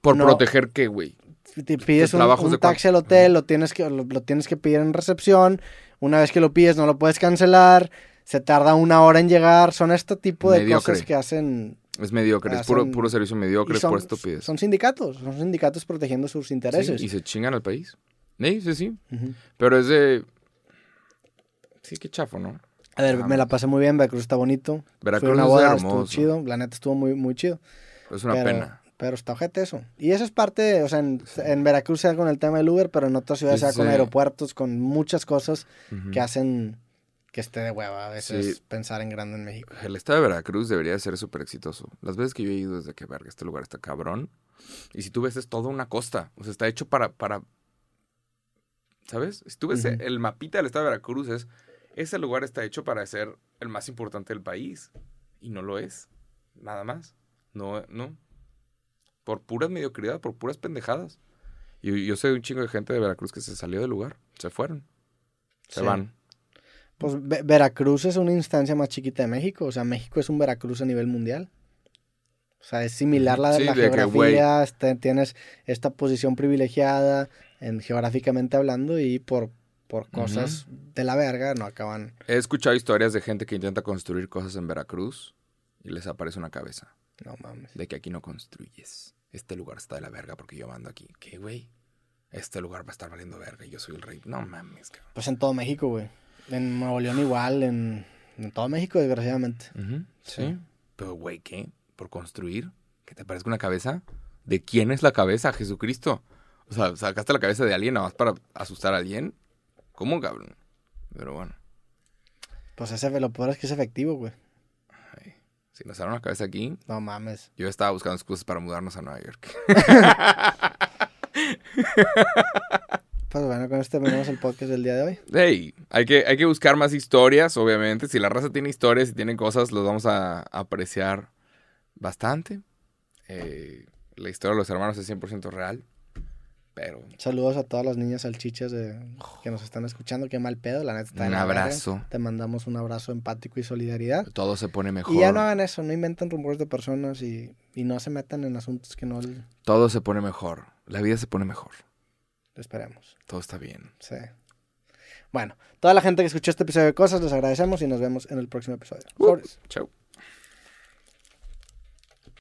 Speaker 2: ¿Por
Speaker 1: No.
Speaker 2: proteger qué, güey?
Speaker 1: Te pides un, taxi al hotel, lo tienes, que, lo, lo tienes que pedir en recepción. Una vez que lo pides, no lo puedes cancelar. Se tarda una hora en llegar. Son este tipo de
Speaker 2: Mediocre.
Speaker 1: cosas que hacen.
Speaker 2: Es mediocre, es puro, puro servicio mediocre, es
Speaker 1: son,
Speaker 2: por estupidez.
Speaker 1: son sindicatos. Son sindicatos protegiendo sus
Speaker 2: Sí,
Speaker 1: intereses.
Speaker 2: y se chingan al país. Sí, sí, sí. Pero es de. Sí, qué chafo, ¿no?
Speaker 1: A ver,
Speaker 2: Ah,
Speaker 1: me la pasé muy bien. Veracruz está bonito.
Speaker 2: Veracruz
Speaker 1: Fue una
Speaker 2: es
Speaker 1: boda, estuvo
Speaker 2: hermoso.
Speaker 1: chido. La neta estuvo muy, muy chido.
Speaker 2: Es una
Speaker 1: pero,
Speaker 2: pena.
Speaker 1: Pero está ojete eso. Y eso es parte, o sea, en, en Veracruz se da con el tema del Uber, pero en otras ciudades
Speaker 2: Sí,
Speaker 1: se da con
Speaker 2: sí.
Speaker 1: aeropuertos, con muchas cosas que hacen que esté de hueva a veces
Speaker 2: Sí.
Speaker 1: pensar en grande en México.
Speaker 2: El estado de Veracruz debería de ser súper exitoso. Las veces que yo he ido desde que, verga, este lugar está cabrón. Y si tú ves, es toda una costa. O sea, está hecho para... para ¿Sabes? Si tú ves el mapita del estado de Veracruz, es... Ese lugar está hecho para ser el más importante del país. Y no lo es. Nada más. No, no. Por puras mediocridad, por puras pendejadas. Y yo sé de un chingo de gente de Veracruz que se salió del lugar. Se fueron. Se
Speaker 1: Sí.
Speaker 2: van.
Speaker 1: Pues Ve- Veracruz es una instancia más chiquita de México, o sea, México es un Veracruz a nivel mundial. O sea, es similar la,
Speaker 2: Sí,
Speaker 1: la
Speaker 2: de que,
Speaker 1: geografía, este, tienes esta posición privilegiada en geográficamente hablando y por, por cosas de la verga no acaban.
Speaker 2: He escuchado historias de gente que intenta construir cosas en Veracruz y les aparece una cabeza
Speaker 1: No mames.
Speaker 2: de que aquí no construyes. Este lugar está de la verga porque yo mando aquí. ¿Qué, güey? Este lugar va a estar valiendo verga y yo soy el rey. No mames, cabrón.
Speaker 1: Pues en todo México, güey. En Nuevo León igual, en, en todo México, desgraciadamente. Sí.
Speaker 2: Pero, güey, ¿qué? ¿Por construir? ¿Que te parezca una cabeza? ¿De quién es la cabeza? Jesucristo. O sea, ¿sacaste la cabeza de alguien nada más para asustar a alguien? ¿Cómo, cabrón? Pero bueno.
Speaker 1: Pues ese, lo peor es que es efectivo, güey.
Speaker 2: Si nos sale una cabeza aquí,
Speaker 1: No mames.
Speaker 2: yo estaba buscando excusas para mudarnos a Nueva York. *laughs*
Speaker 1: Pues bueno, con esto terminamos el podcast del día de hoy.
Speaker 2: Hey, hay que, hay que buscar más historias, obviamente. Si la raza tiene historias y tiene cosas, los vamos a apreciar bastante. Eh, la historia de los hermanos es 100% real. Pero
Speaker 1: Saludos a todas las niñas salchichas de, que nos están escuchando. Qué mal pedo, la neta está
Speaker 2: un abrazo.
Speaker 1: Te mandamos un abrazo empático y solidaridad.
Speaker 2: Todo se pone mejor.
Speaker 1: Y ya no hagan eso, no inventen rumores de personas y, y no se metan en asuntos que no
Speaker 2: Todo se pone mejor. La vida se pone mejor.
Speaker 1: esperemos.
Speaker 2: Todo está bien.
Speaker 1: Sí. Bueno, toda la gente que escuchó este episodio de cosas, les agradecemos y nos vemos en el próximo episodio.
Speaker 2: Uh. Chau.